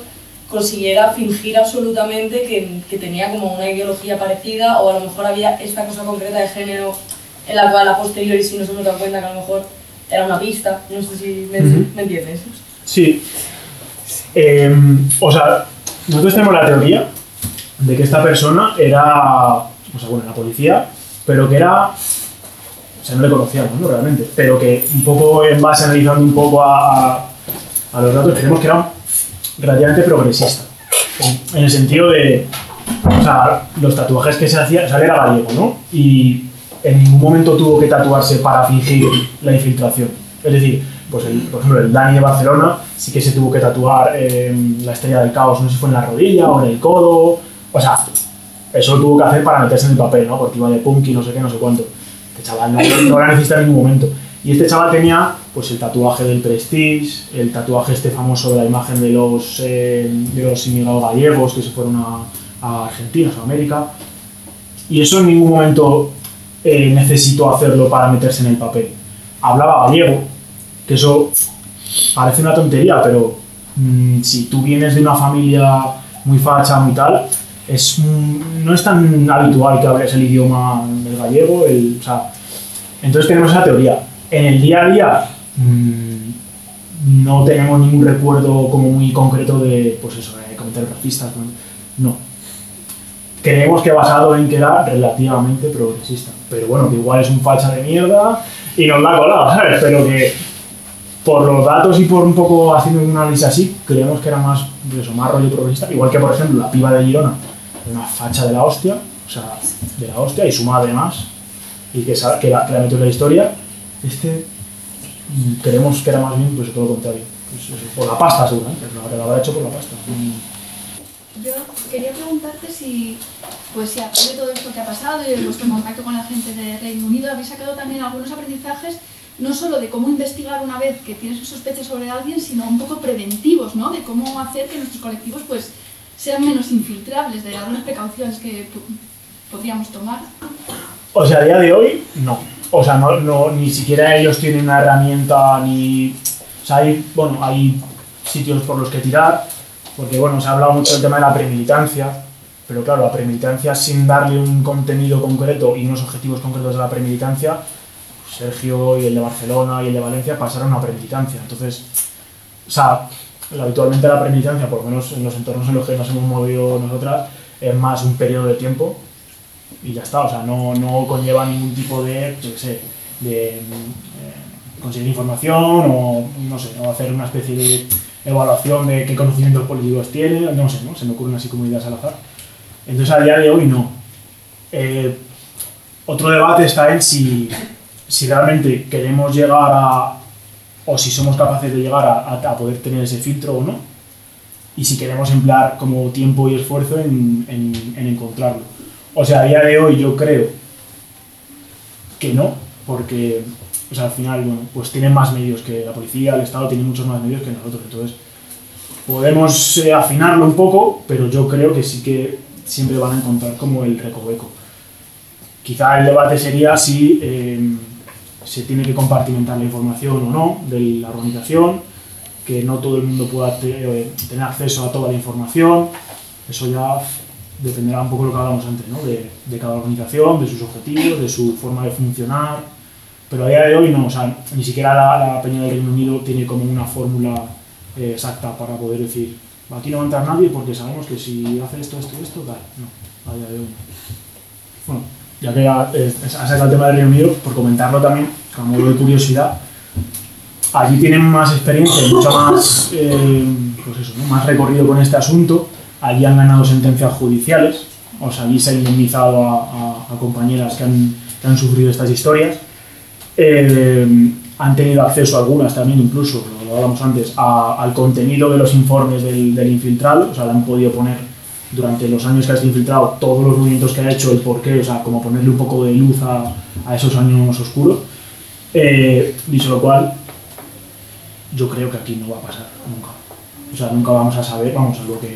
consiguiera fingir absolutamente que, que tenía como una ideología parecida o a lo mejor había esta cosa concreta de género en la cual a posteriori sí nos hemos dado cuenta que a lo mejor era una pista. No sé si me, Ujú. ¿me entiendes. Sí. Eh, o sea, nosotros tenemos la teoría de que esta persona era, o sea, bueno, la policía, pero que era, o sea, no le conocíamos, ¿no? Realmente, pero que un poco en base analizando un poco a, a- a los datos, creemos que era relativamente progresista. En, en el sentido de, o sea, los tatuajes que se hacía, o sea, él era gallego, ¿no? Y en ningún momento tuvo que tatuarse para fingir la infiltración. Es decir, pues el- por ejemplo, el Dani de Barcelona sí que se tuvo que tatuar eh, la estrella del caos, no sé si fue en la rodilla o en el codo. O sea, eso lo tuvo que hacer para meterse en el papel, ¿no? Porque iba de punk y no sé qué, no sé cuánto. Este chaval no, no la necesita en ningún momento. Y este chaval tenía pues el tatuaje del Prestige, el tatuaje este famoso de la imagen de los, eh, de los inmigrantes gallegos que se fueron a, a Argentina, a América. Y eso en ningún momento eh, necesitó hacerlo para meterse en el papel. Hablaba gallego, que eso parece una tontería, pero mm, si tú vienes de una familia muy facha, muy tal, es, mm, no es tan habitual que hables el idioma del gallego. El, o sea, entonces tenemos esa teoría. En el día a día mm, no tenemos ningún recuerdo como muy concreto de, pues eso, de comentarios racistas. ¿no? Creemos que basado en que era relativamente progresista. Pero bueno, que igual es un facha de mierda y nos la colado, ¿sabes? Pero que por los datos y por un poco haciendo un análisis así, creemos que era más, pues eso, más rollo progresista. Igual que, por ejemplo, la piba de Girona, una facha de la hostia, o sea, de la hostia, y su madre más, y que, sa- que, la, que la metió en la historia. Este mm, creemos que era más bien pues, todo lo contrario. Pues por la pasta, seguramente, lo, habrá hecho por la pasta. Yo quería preguntarte si, pues si aparte de todo esto que ha pasado y de vuestro contacto con la gente de Reino Unido, habéis sacado también algunos aprendizajes, no solo de cómo investigar una vez que tienes sospechas sobre alguien, sino un poco preventivos, ¿no? De cómo hacer que nuestros colectivos pues sean menos infiltrables, de algunas precauciones que podríamos tomar. O sea, a día de hoy, no. O sea, no, ni siquiera ellos tienen una herramienta ni... O sea, hay, bueno, hay sitios por los que tirar, porque bueno, se ha hablado mucho del tema de la premilitancia, pero claro, la premilitancia sin darle un contenido concreto y unos objetivos concretos de la premilitancia, Sergio y el de Barcelona y el de Valencia pasaron a premilitancia. Entonces, o sea, habitualmente la premilitancia, por lo menos en los entornos en los que nos hemos movido nosotras, es más un periodo de tiempo y ya está, o sea, no, no conlleva ningún tipo de, yo qué sé, de eh, conseguir información o, no sé, hacer una especie de evaluación de qué conocimientos políticos tiene, no sé, ¿no? Se me ocurren así como ideas al azar. Entonces, a día de hoy, no. Eh, otro debate está en si, si realmente queremos llegar a, o si somos capaces de llegar a, a- poder tener ese filtro o no. y si queremos emplear como tiempo y esfuerzo en, en, en encontrarlo. O sea, a día de hoy yo creo que no, porque o sea, al final, bueno, pues tienen más medios que la policía, el Estado tiene muchos más medios que nosotros, entonces podemos eh, afinarlo un poco, pero yo creo que sí que siempre van a encontrar como el recoveco. Quizá el debate sería si eh, se tiene que compartimentar la información o no de la organización, que no todo el mundo pueda eh, tener acceso a toda la información, eso ya dependerá un poco de lo que hablábamos antes, ¿no? de, de cada organización, de sus objetivos, de su forma de funcionar, pero a día de hoy no, o sea, ni siquiera la, la Peña del Reino Unido tiene como una fórmula eh, exacta para poder decir, aquí no va a entrar nadie porque sabemos que si hace esto, esto, esto, tal. No, a día de hoy no. Bueno, ya que eh, has sacado el tema del Reino Unido, por comentarlo también, como de curiosidad, allí tienen más experiencia mucho más, eh, pues eso, ¿no? más recorrido con este asunto. Allí han ganado sentencias judiciales, o sea, allí se ha indemnizado a, a- a compañeras que han, que han sufrido estas historias. Eh, han tenido acceso algunas también, incluso, lo, lo hablamos antes, a- al contenido de los informes del, del infiltrado, o sea, le han podido poner durante los años que ha estado infiltrado todos los movimientos que ha hecho, el porqué, o sea, como ponerle un poco de luz a, a esos años oscuros. Eh, dicho lo cual, yo creo que aquí no va a pasar nunca. O sea, nunca vamos a saber, vamos, algo que,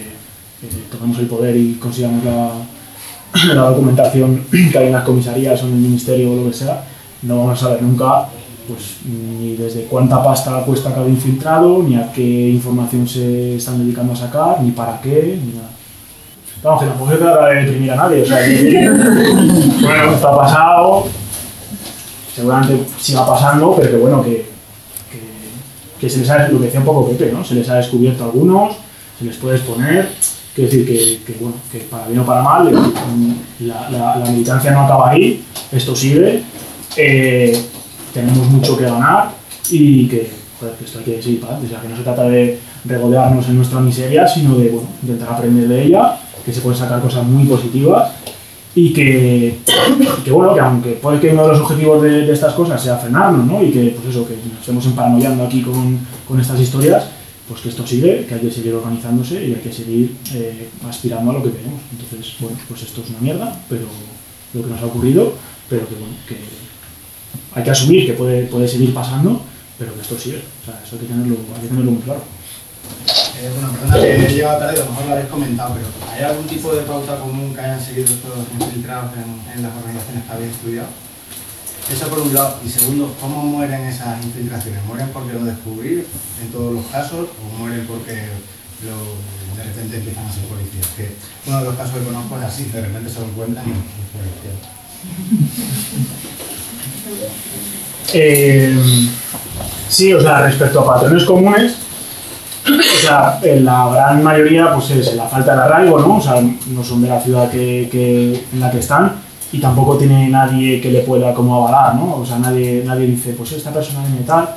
que tomemos el poder y consigamos la, (clears throat) la documentación que hay en las comisarías o en el ministerio o lo que sea, no vamos a saber nunca pues, ni desde cuánta pasta cuesta cada infiltrado, ni a qué información se están dedicando a sacar, ni para qué, ni nada. Vamos, que tampoco se trata de deprimir a nadie, o sea, que, bueno, esto ha pasado, seguramente siga pasando, pero que bueno, que, que, que se les ha, lo que decía un poco Pepe, ¿no? Se les ha descubierto a algunos, se les puede exponer, quiero decir que, que, bueno, que para bien o para mal, la, la, la militancia no acaba ahí, esto sigue, eh, tenemos mucho que ganar y que, joder, que esto hay que para adelante, o sea, que no se trata de regodearnos en nuestra miseria, sino de bueno, intentar aprender de ella, que se pueden sacar cosas muy positivas y que, que, bueno, que aunque puede que uno de los objetivos de, de estas cosas sea frenarnos, ¿no? Y que, pues eso, que nos estemos emparanoiando aquí con, con estas historias, pues que esto sigue, que hay que seguir organizándose y hay que seguir eh, aspirando a lo que queremos. Entonces, bueno, pues esto es una mierda, pero lo que nos ha ocurrido, pero que, bueno, que hay que asumir que puede, puede seguir pasando, pero que esto sigue. O sea, eso hay que tenerlo, hay que tenerlo muy claro. Eh, bueno, perdona que he llegado tarde, a lo mejor lo habéis comentado, pero ¿hay algún tipo de pauta común que hayan seguido estos infiltrados en, en las organizaciones que habéis estudiado? Eso por un lado. Y segundo, ¿cómo mueren esas infiltraciones? ¿Mueren porque lo descubrí en todos los casos o mueren porque de repente empiezan a ser policías? Que uno de los casos que conozco es así, de repente se lo encuentran y y es policía. Eh, sí, o sea, respecto a patrones comunes, o sea, en la gran mayoría pues es la falta de arraigo, ¿no? O sea, no son de la ciudad que, en la que están y tampoco tiene nadie que le pueda como avalar, ¿no? O sea, nadie, nadie dice, pues esta persona viene tal.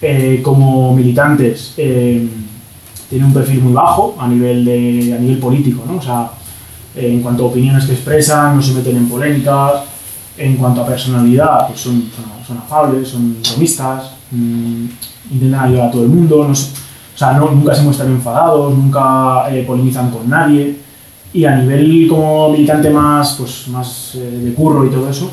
Eh, como militantes, eh, tiene un perfil muy bajo a nivel, de, a nivel político, ¿no? O sea, en cuanto a opiniones que expresan, no se meten en polémicas, en cuanto a personalidad, pues son, son, son afables, son bromistas, mm, intentan ayudar a todo el mundo, no sea, no, nunca se muestran enfadados, nunca eh, con nadie. Y a nivel como militante más, pues, más eh, de curro y todo eso,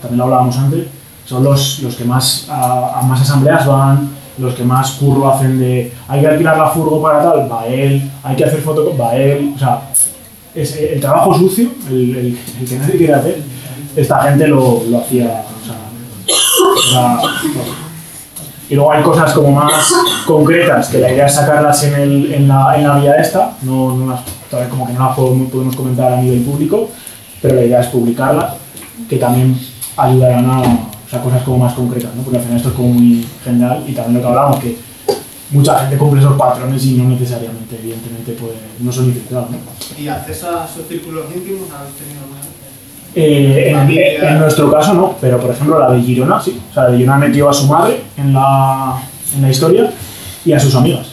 también lo hablábamos antes, son los, los que más a, a más asambleas van, los que más curro hacen de hay que alquilar la furgo para tal, va él, hay que hacer foto, va él, o sea, es el trabajo sucio, el, el- el que nadie quiere hacer, esta gente lo, lo hacía, o sea, era- y luego hay cosas como más concretas, que la idea es sacarlas en, el, en, la, en la vía esta, no, no las, todavía como que no las podemos, podemos comentar a nivel público, pero la idea es publicarlas, que también ayudarán a cosas como más concretas, ¿no? porque al final esto es como muy general y también lo que hablamos, que mucha gente cumple esos patrones y no necesariamente, evidentemente, pues, no son infiltrados. ¿no? ¿Y acceso a sus círculos íntimos habéis tenido vez? Eh, en, Familia. en nuestro caso no, pero por ejemplo la de Girona sí. O sea, de Girona metió a su madre en la, en la historia y a sus amigas.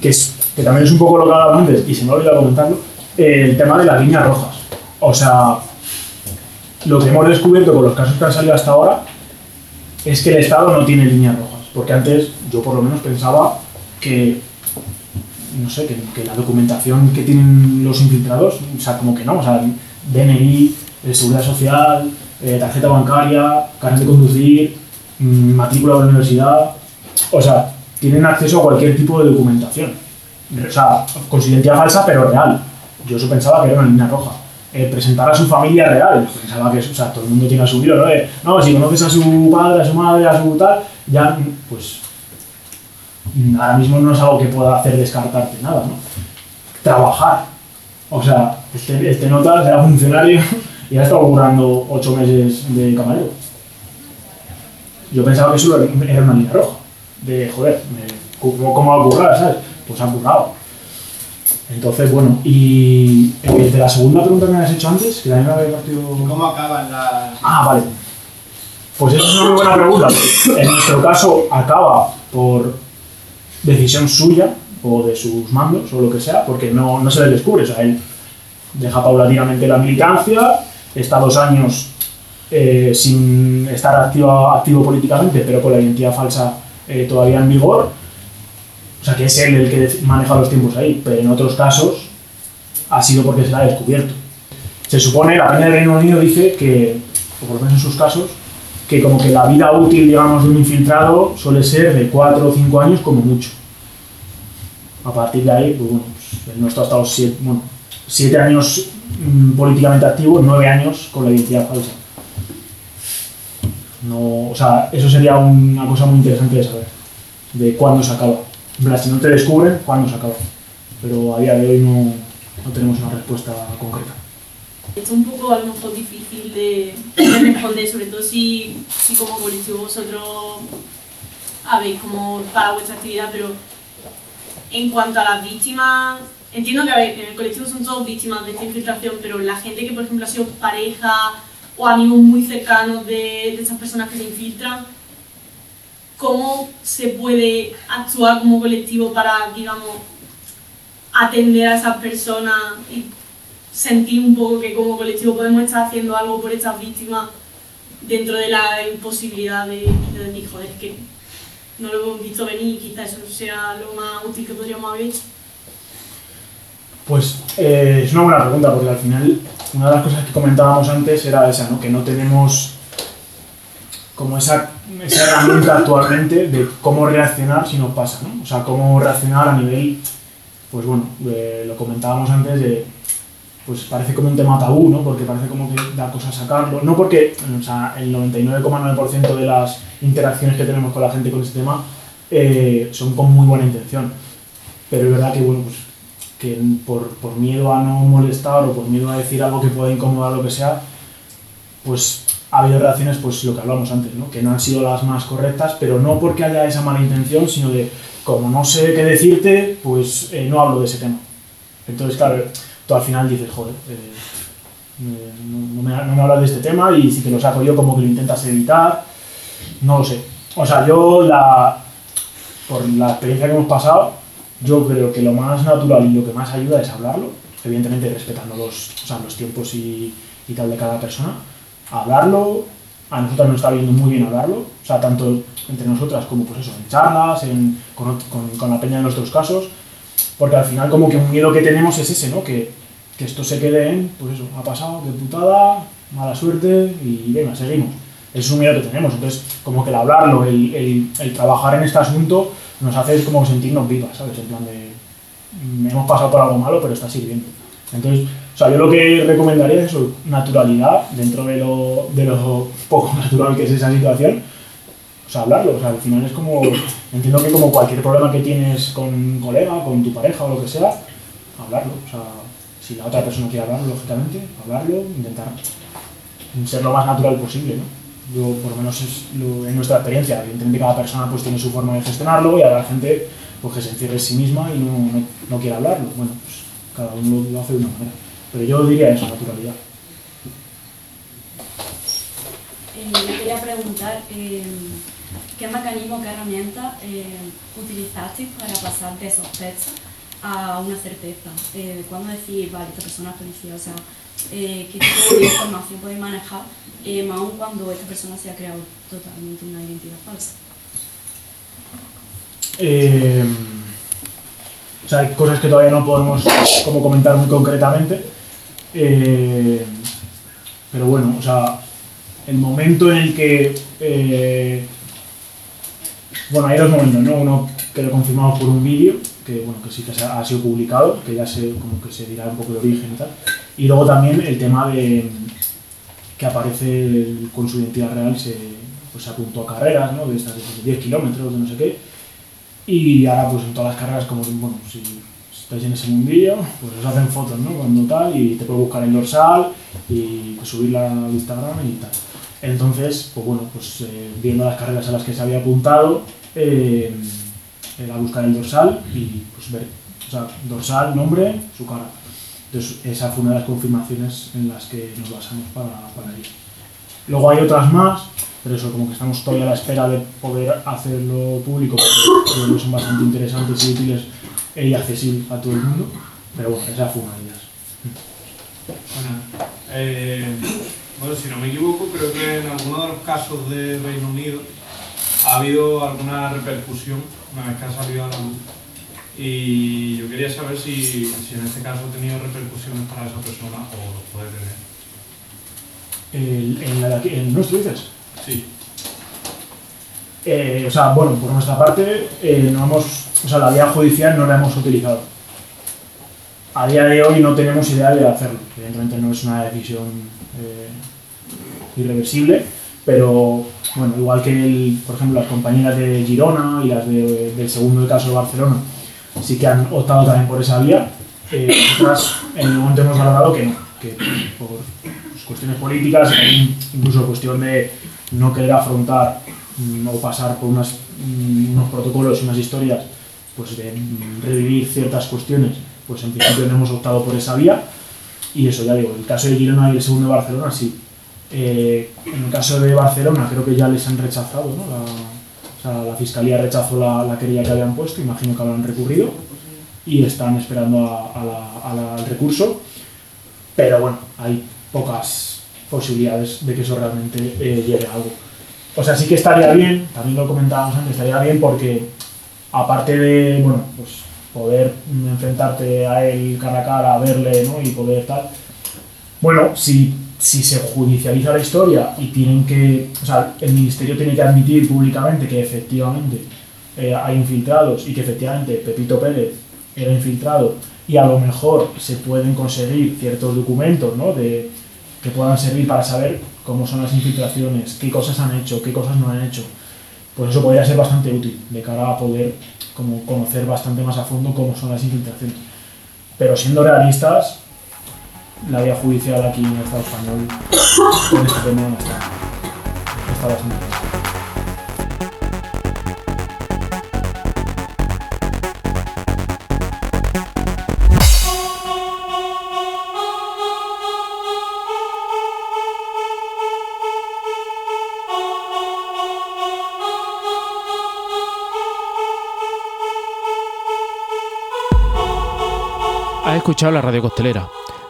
Que, es, que también es un poco lo que hablaba antes, y se me ha olvidado comentarlo, eh, el tema de las líneas rojas. O sea, lo que hemos descubierto con los casos que han salido hasta ahora es que el Estado no tiene líneas rojas. Porque antes yo por lo menos pensaba que no sé, que, que la documentación que tienen los infiltrados, o sea, como que no, o sea, DNI, eh, seguridad social, eh, tarjeta bancaria, carnet de conducir, mm, matrícula de la universidad, o sea, tienen acceso a cualquier tipo de documentación. O sea, con identidad falsa, pero real. Yo eso pensaba que era una línea roja. Eh, presentar a su familia real. Pensaba que, o sea, todo el mundo tiene a su vida, ¿no? Eh, no, si conoces a su padre, a su madre, a su tal, ya, pues, ahora mismo no es algo que pueda hacer descartarte nada, ¿no? Trabajar. O sea, este, este nota será funcionario y ha estado currando ocho meses de camarero. Yo pensaba que eso era una línea roja. De, joder, ¿cómo, cómo va a currar, sabes? Pues ha currado. Entonces, bueno, y eh, de la segunda pregunta que me has hecho antes, que también me había partido... ¿Cómo acaban las.? Ah, vale. Pues esa es una muy buena pregunta. En nuestro caso acaba por decisión suya o de sus mandos o lo que sea, porque no, no se le descubre. O sea, él deja paulatinamente la militancia, está dos años eh, sin estar activo, activo políticamente, pero con la identidad falsa eh, todavía en vigor. O sea, que es él el que maneja los tiempos ahí, pero en otros casos ha sido porque se la ha descubierto. Se supone, la Peña del Reino Unido dice que, o por lo menos en sus casos, que como que la vida útil, digamos, de un infiltrado suele ser de 4 o 5 años como mucho. A partir de ahí, pues bueno, pues, el nuestro ha estado 7 bueno, siete años mm, políticamente activo, 9 años con la identidad falsa. No, o sea, eso sería una cosa muy interesante de saber, de cuándo se acaba. Plan, si no te descubren, cuándo se acaba. Pero a día de hoy no, no tenemos una respuesta concreta. Es un poco a lo mejor difícil de, de responder, sobre todo si, si como colectivo vosotros habéis como para vuestra actividad, pero en cuanto a las víctimas, entiendo que en el colectivo son todos víctimas de esta infiltración, pero la gente que por ejemplo ha sido pareja o amigos muy cercanos de, de estas personas que se infiltran, ¿cómo se puede actuar como colectivo para, digamos, atender a esas personas y sentir un poco que como colectivo podemos estar haciendo algo por estas víctimas dentro de la imposibilidad de, de joder, que no lo hemos visto venir y quizás eso sea lo más útil que podríamos haber hecho. Pues eh, es una buena pregunta porque al final una de las cosas que comentábamos antes era esa, ¿no? que no tenemos como esa, esa herramienta actualmente de cómo reaccionar si nos pasa, ¿no? o sea, cómo reaccionar a nivel, pues bueno, eh, lo comentábamos antes de, pues parece como un tema tabú, ¿no? porque parece como que da cosa sacarlo, no porque o sea, el 99,9% de las interacciones que tenemos con la gente con este tema eh, son con muy buena intención, pero es verdad que bueno, pues que por, por miedo a no molestar o por miedo a decir algo que pueda incomodar lo que sea, pues ha habido reacciones, pues lo que hablamos antes, ¿no? que no han sido las más correctas, pero no porque haya esa mala intención, sino de, como no sé qué decirte, pues eh, no hablo de ese tema. Entonces, claro, tú al final dices, joder, eh, no, me, no me hablas de este tema y si te lo saco yo como que lo intentas evitar, no lo sé. O sea, yo la, por la experiencia que hemos pasado, yo creo que lo más natural y lo que más ayuda es hablarlo, evidentemente respetando los, o sea, los tiempos y, y tal de cada persona. Hablarlo, a nosotros nos está viendo muy bien hablarlo, o sea, tanto entre nosotras como pues eso, en charlas, en, con, con, con la peña de nuestros casos, porque al final como que un miedo que tenemos es ese, ¿no? Que, que esto se quede en, pues eso, ha pasado, qué putada, mala suerte y venga, seguimos. Es un miedo que tenemos, entonces como que el hablarlo, el, el, el trabajar en este asunto nos hace como sentirnos vivas, ¿sabes? En plan de, mm, hemos pasado por algo malo, pero está sirviendo. Entonces, o sea, yo lo que recomendaría es eso, naturalidad dentro de lo, de lo poco (laughs) natural que es esa situación. O sea, hablarlo, o sea, al final es como, entiendo que como cualquier problema que tienes con un colega, con tu pareja o lo que sea, hablarlo. O sea, si la otra persona quiere hablarlo, lógicamente, hablarlo, intentar ser lo más natural posible, ¿no? Yo, por lo menos es en nuestra experiencia, evidentemente cada persona pues tiene su forma de gestionarlo y habrá gente pues, que se encierre en sí misma y no, no, no quiere hablarlo. Bueno, pues cada uno lo, hace de una manera. Pero yo diría eso, naturalidad. Eh, yo quería preguntar eh, qué mecanismo, qué herramienta eh, utilizasteis para pasar de sospecha a una certeza. Eh, ¿Cuándo decís, vale, esta persona es sea, eh, ¿qué tipo de información podéis manejar, eh, aún cuando esta persona se ha creado totalmente una identidad falsa? Eh, O sea, hay cosas que todavía no podemos como comentar muy concretamente. Eh, pero bueno, o sea, el momento en el que... bueno, hay dos momentos, ¿no? Uno que lo confirmamos por un vídeo, que bueno, que sí que ha, sido publicado, que ya se, como que se dirá un poco de origen y tal. Y luego también el tema de que aparece con su identidad real, se, pues, apuntó a carreras, ¿no? De estas de 10 kilómetros, de no sé qué. Y ahora pues en todas las carreras, como bueno, si estáis en ese mundillo, pues os hacen fotos, ¿no? Cuando tal, y te puedes buscar el dorsal y pues, subirla a Instagram y tal. Entonces, pues bueno, pues eh, viendo las carreras a las que se había apuntado, eh, era buscar el dorsal y pues ver, o sea, dorsal, nombre, su cara. Entonces, esa fue una de las confirmaciones en las que nos basamos para, para ir. Luego hay otras más, pero eso, como que estamos todavía a la espera de poder hacerlo público, porque creo que son bastante interesantes y útiles y accesibles a todo el mundo. Pero bueno, esa fue una de ellas. Bueno, eh, bueno, si no me equivoco, creo que en algunos de los casos de Reino Unido ha habido alguna repercusión una vez que ha salido a la luz. Y yo quería saber si, si en este caso ha tenido repercusiones para esa persona o lo puede tener. El- en, la de aquí, ¿En nuestro dices? Sí. Eh, o sea, bueno, por nuestra parte, eh, no hemos, o sea, la vía judicial no la hemos utilizado. A día de hoy no tenemos idea de hacerlo. Evidentemente no es una decisión eh, irreversible, pero bueno, igual que el, por ejemplo las compañeras de Girona y las de- del segundo caso de Barcelona, sí que han optado también por esa vía. Eh, en el momento hemos valorado que no, que por pues, cuestiones políticas, incluso cuestión de no querer afrontar mm, o pasar por unas, mm, unos protocolos y unas historias pues de mm, revivir ciertas cuestiones, pues en principio no hemos optado por esa vía. Y eso ya digo, el caso de Girona y el segundo de Barcelona sí. Eh, en el caso de Barcelona creo que ya les han rechazado, ¿no? La, o sea, la fiscalía rechazó la, la querella que habían puesto, imagino que habrán recurrido y están esperando a- la- al recurso. Pero bueno, hay pocas posibilidades de que eso realmente eh, llegue a algo. O sea, sí que estaría bien, también lo comentábamos antes, estaría bien porque aparte de, bueno, pues poder mm, enfrentarte a él cara a cara, a verle, ¿no? Y poder tal. Bueno, si, si se judicializa la historia y tienen que, o sea, el ministerio tiene que admitir públicamente que efectivamente eh, hay infiltrados y que efectivamente Pepito Pérez era infiltrado y a lo mejor se pueden conseguir ciertos documentos, ¿no? De, que puedan servir para saber cómo son las infiltraciones, qué cosas han hecho, qué cosas no han hecho. Pues eso podría ser bastante útil de cara a poder como conocer bastante más a fondo cómo son las infiltraciones. Pero siendo realistas, la vía judicial aquí en el Estado español con este tema no está, está bastante bien. Escuchado la radio costelera,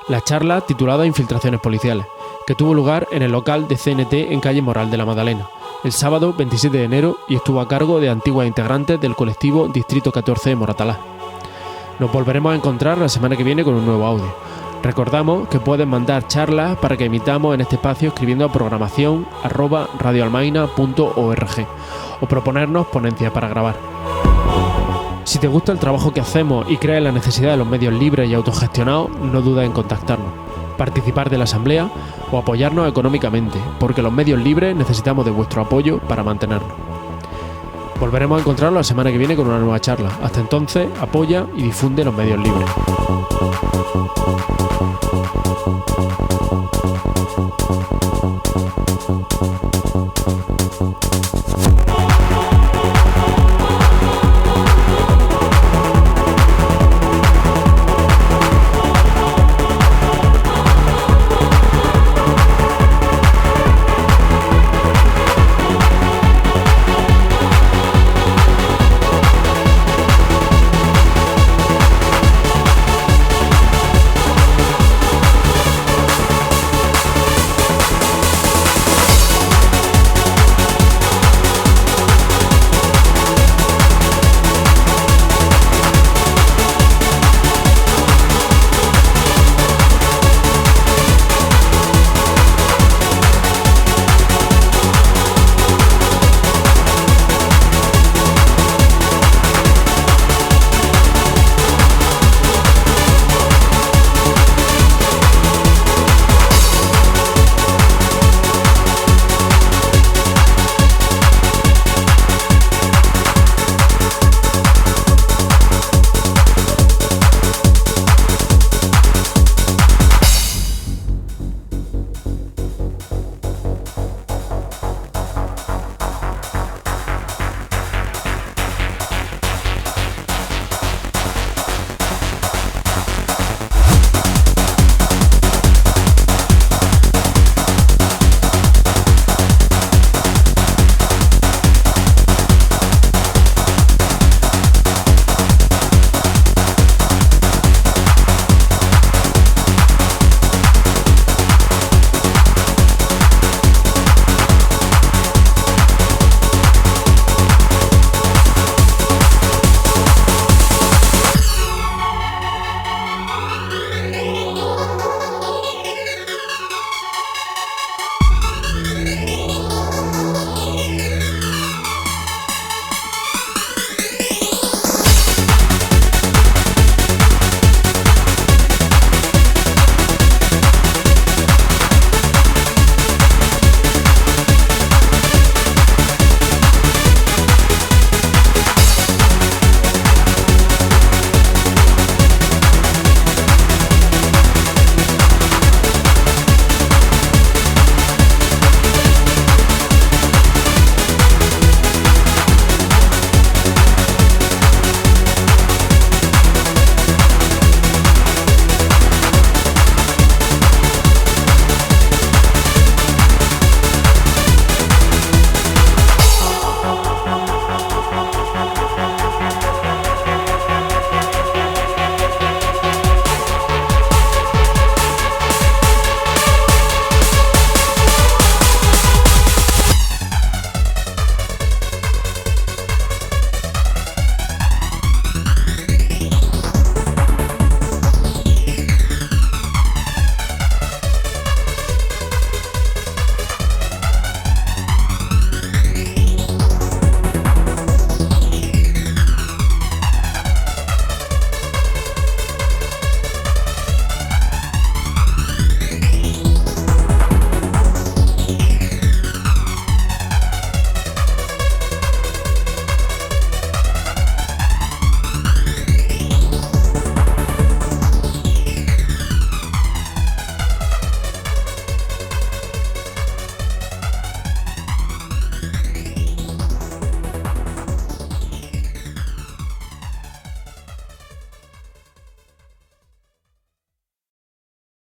la charla titulada Infiltraciones policiales, que tuvo lugar en el local de CNT en calle Moral de la Magdalena, el sábado 27 de enero y estuvo a cargo de antiguas integrantes del colectivo Distrito 14 de Moratalá. Nos volveremos a encontrar la semana que viene con un nuevo audio. Recordamos que pueden mandar charlas para que emitamos en este espacio escribiendo a programación radioalmaina.org o proponernos ponencias para grabar. Si te gusta el trabajo que hacemos y crees la necesidad de los medios libres y autogestionados, no dudes en contactarnos, participar de la asamblea o apoyarnos económicamente, porque los medios libres necesitamos de vuestro apoyo para mantenernos. Volveremos a encontrarnos la semana que viene con una nueva charla. Hasta entonces, apoya y difunde los medios libres.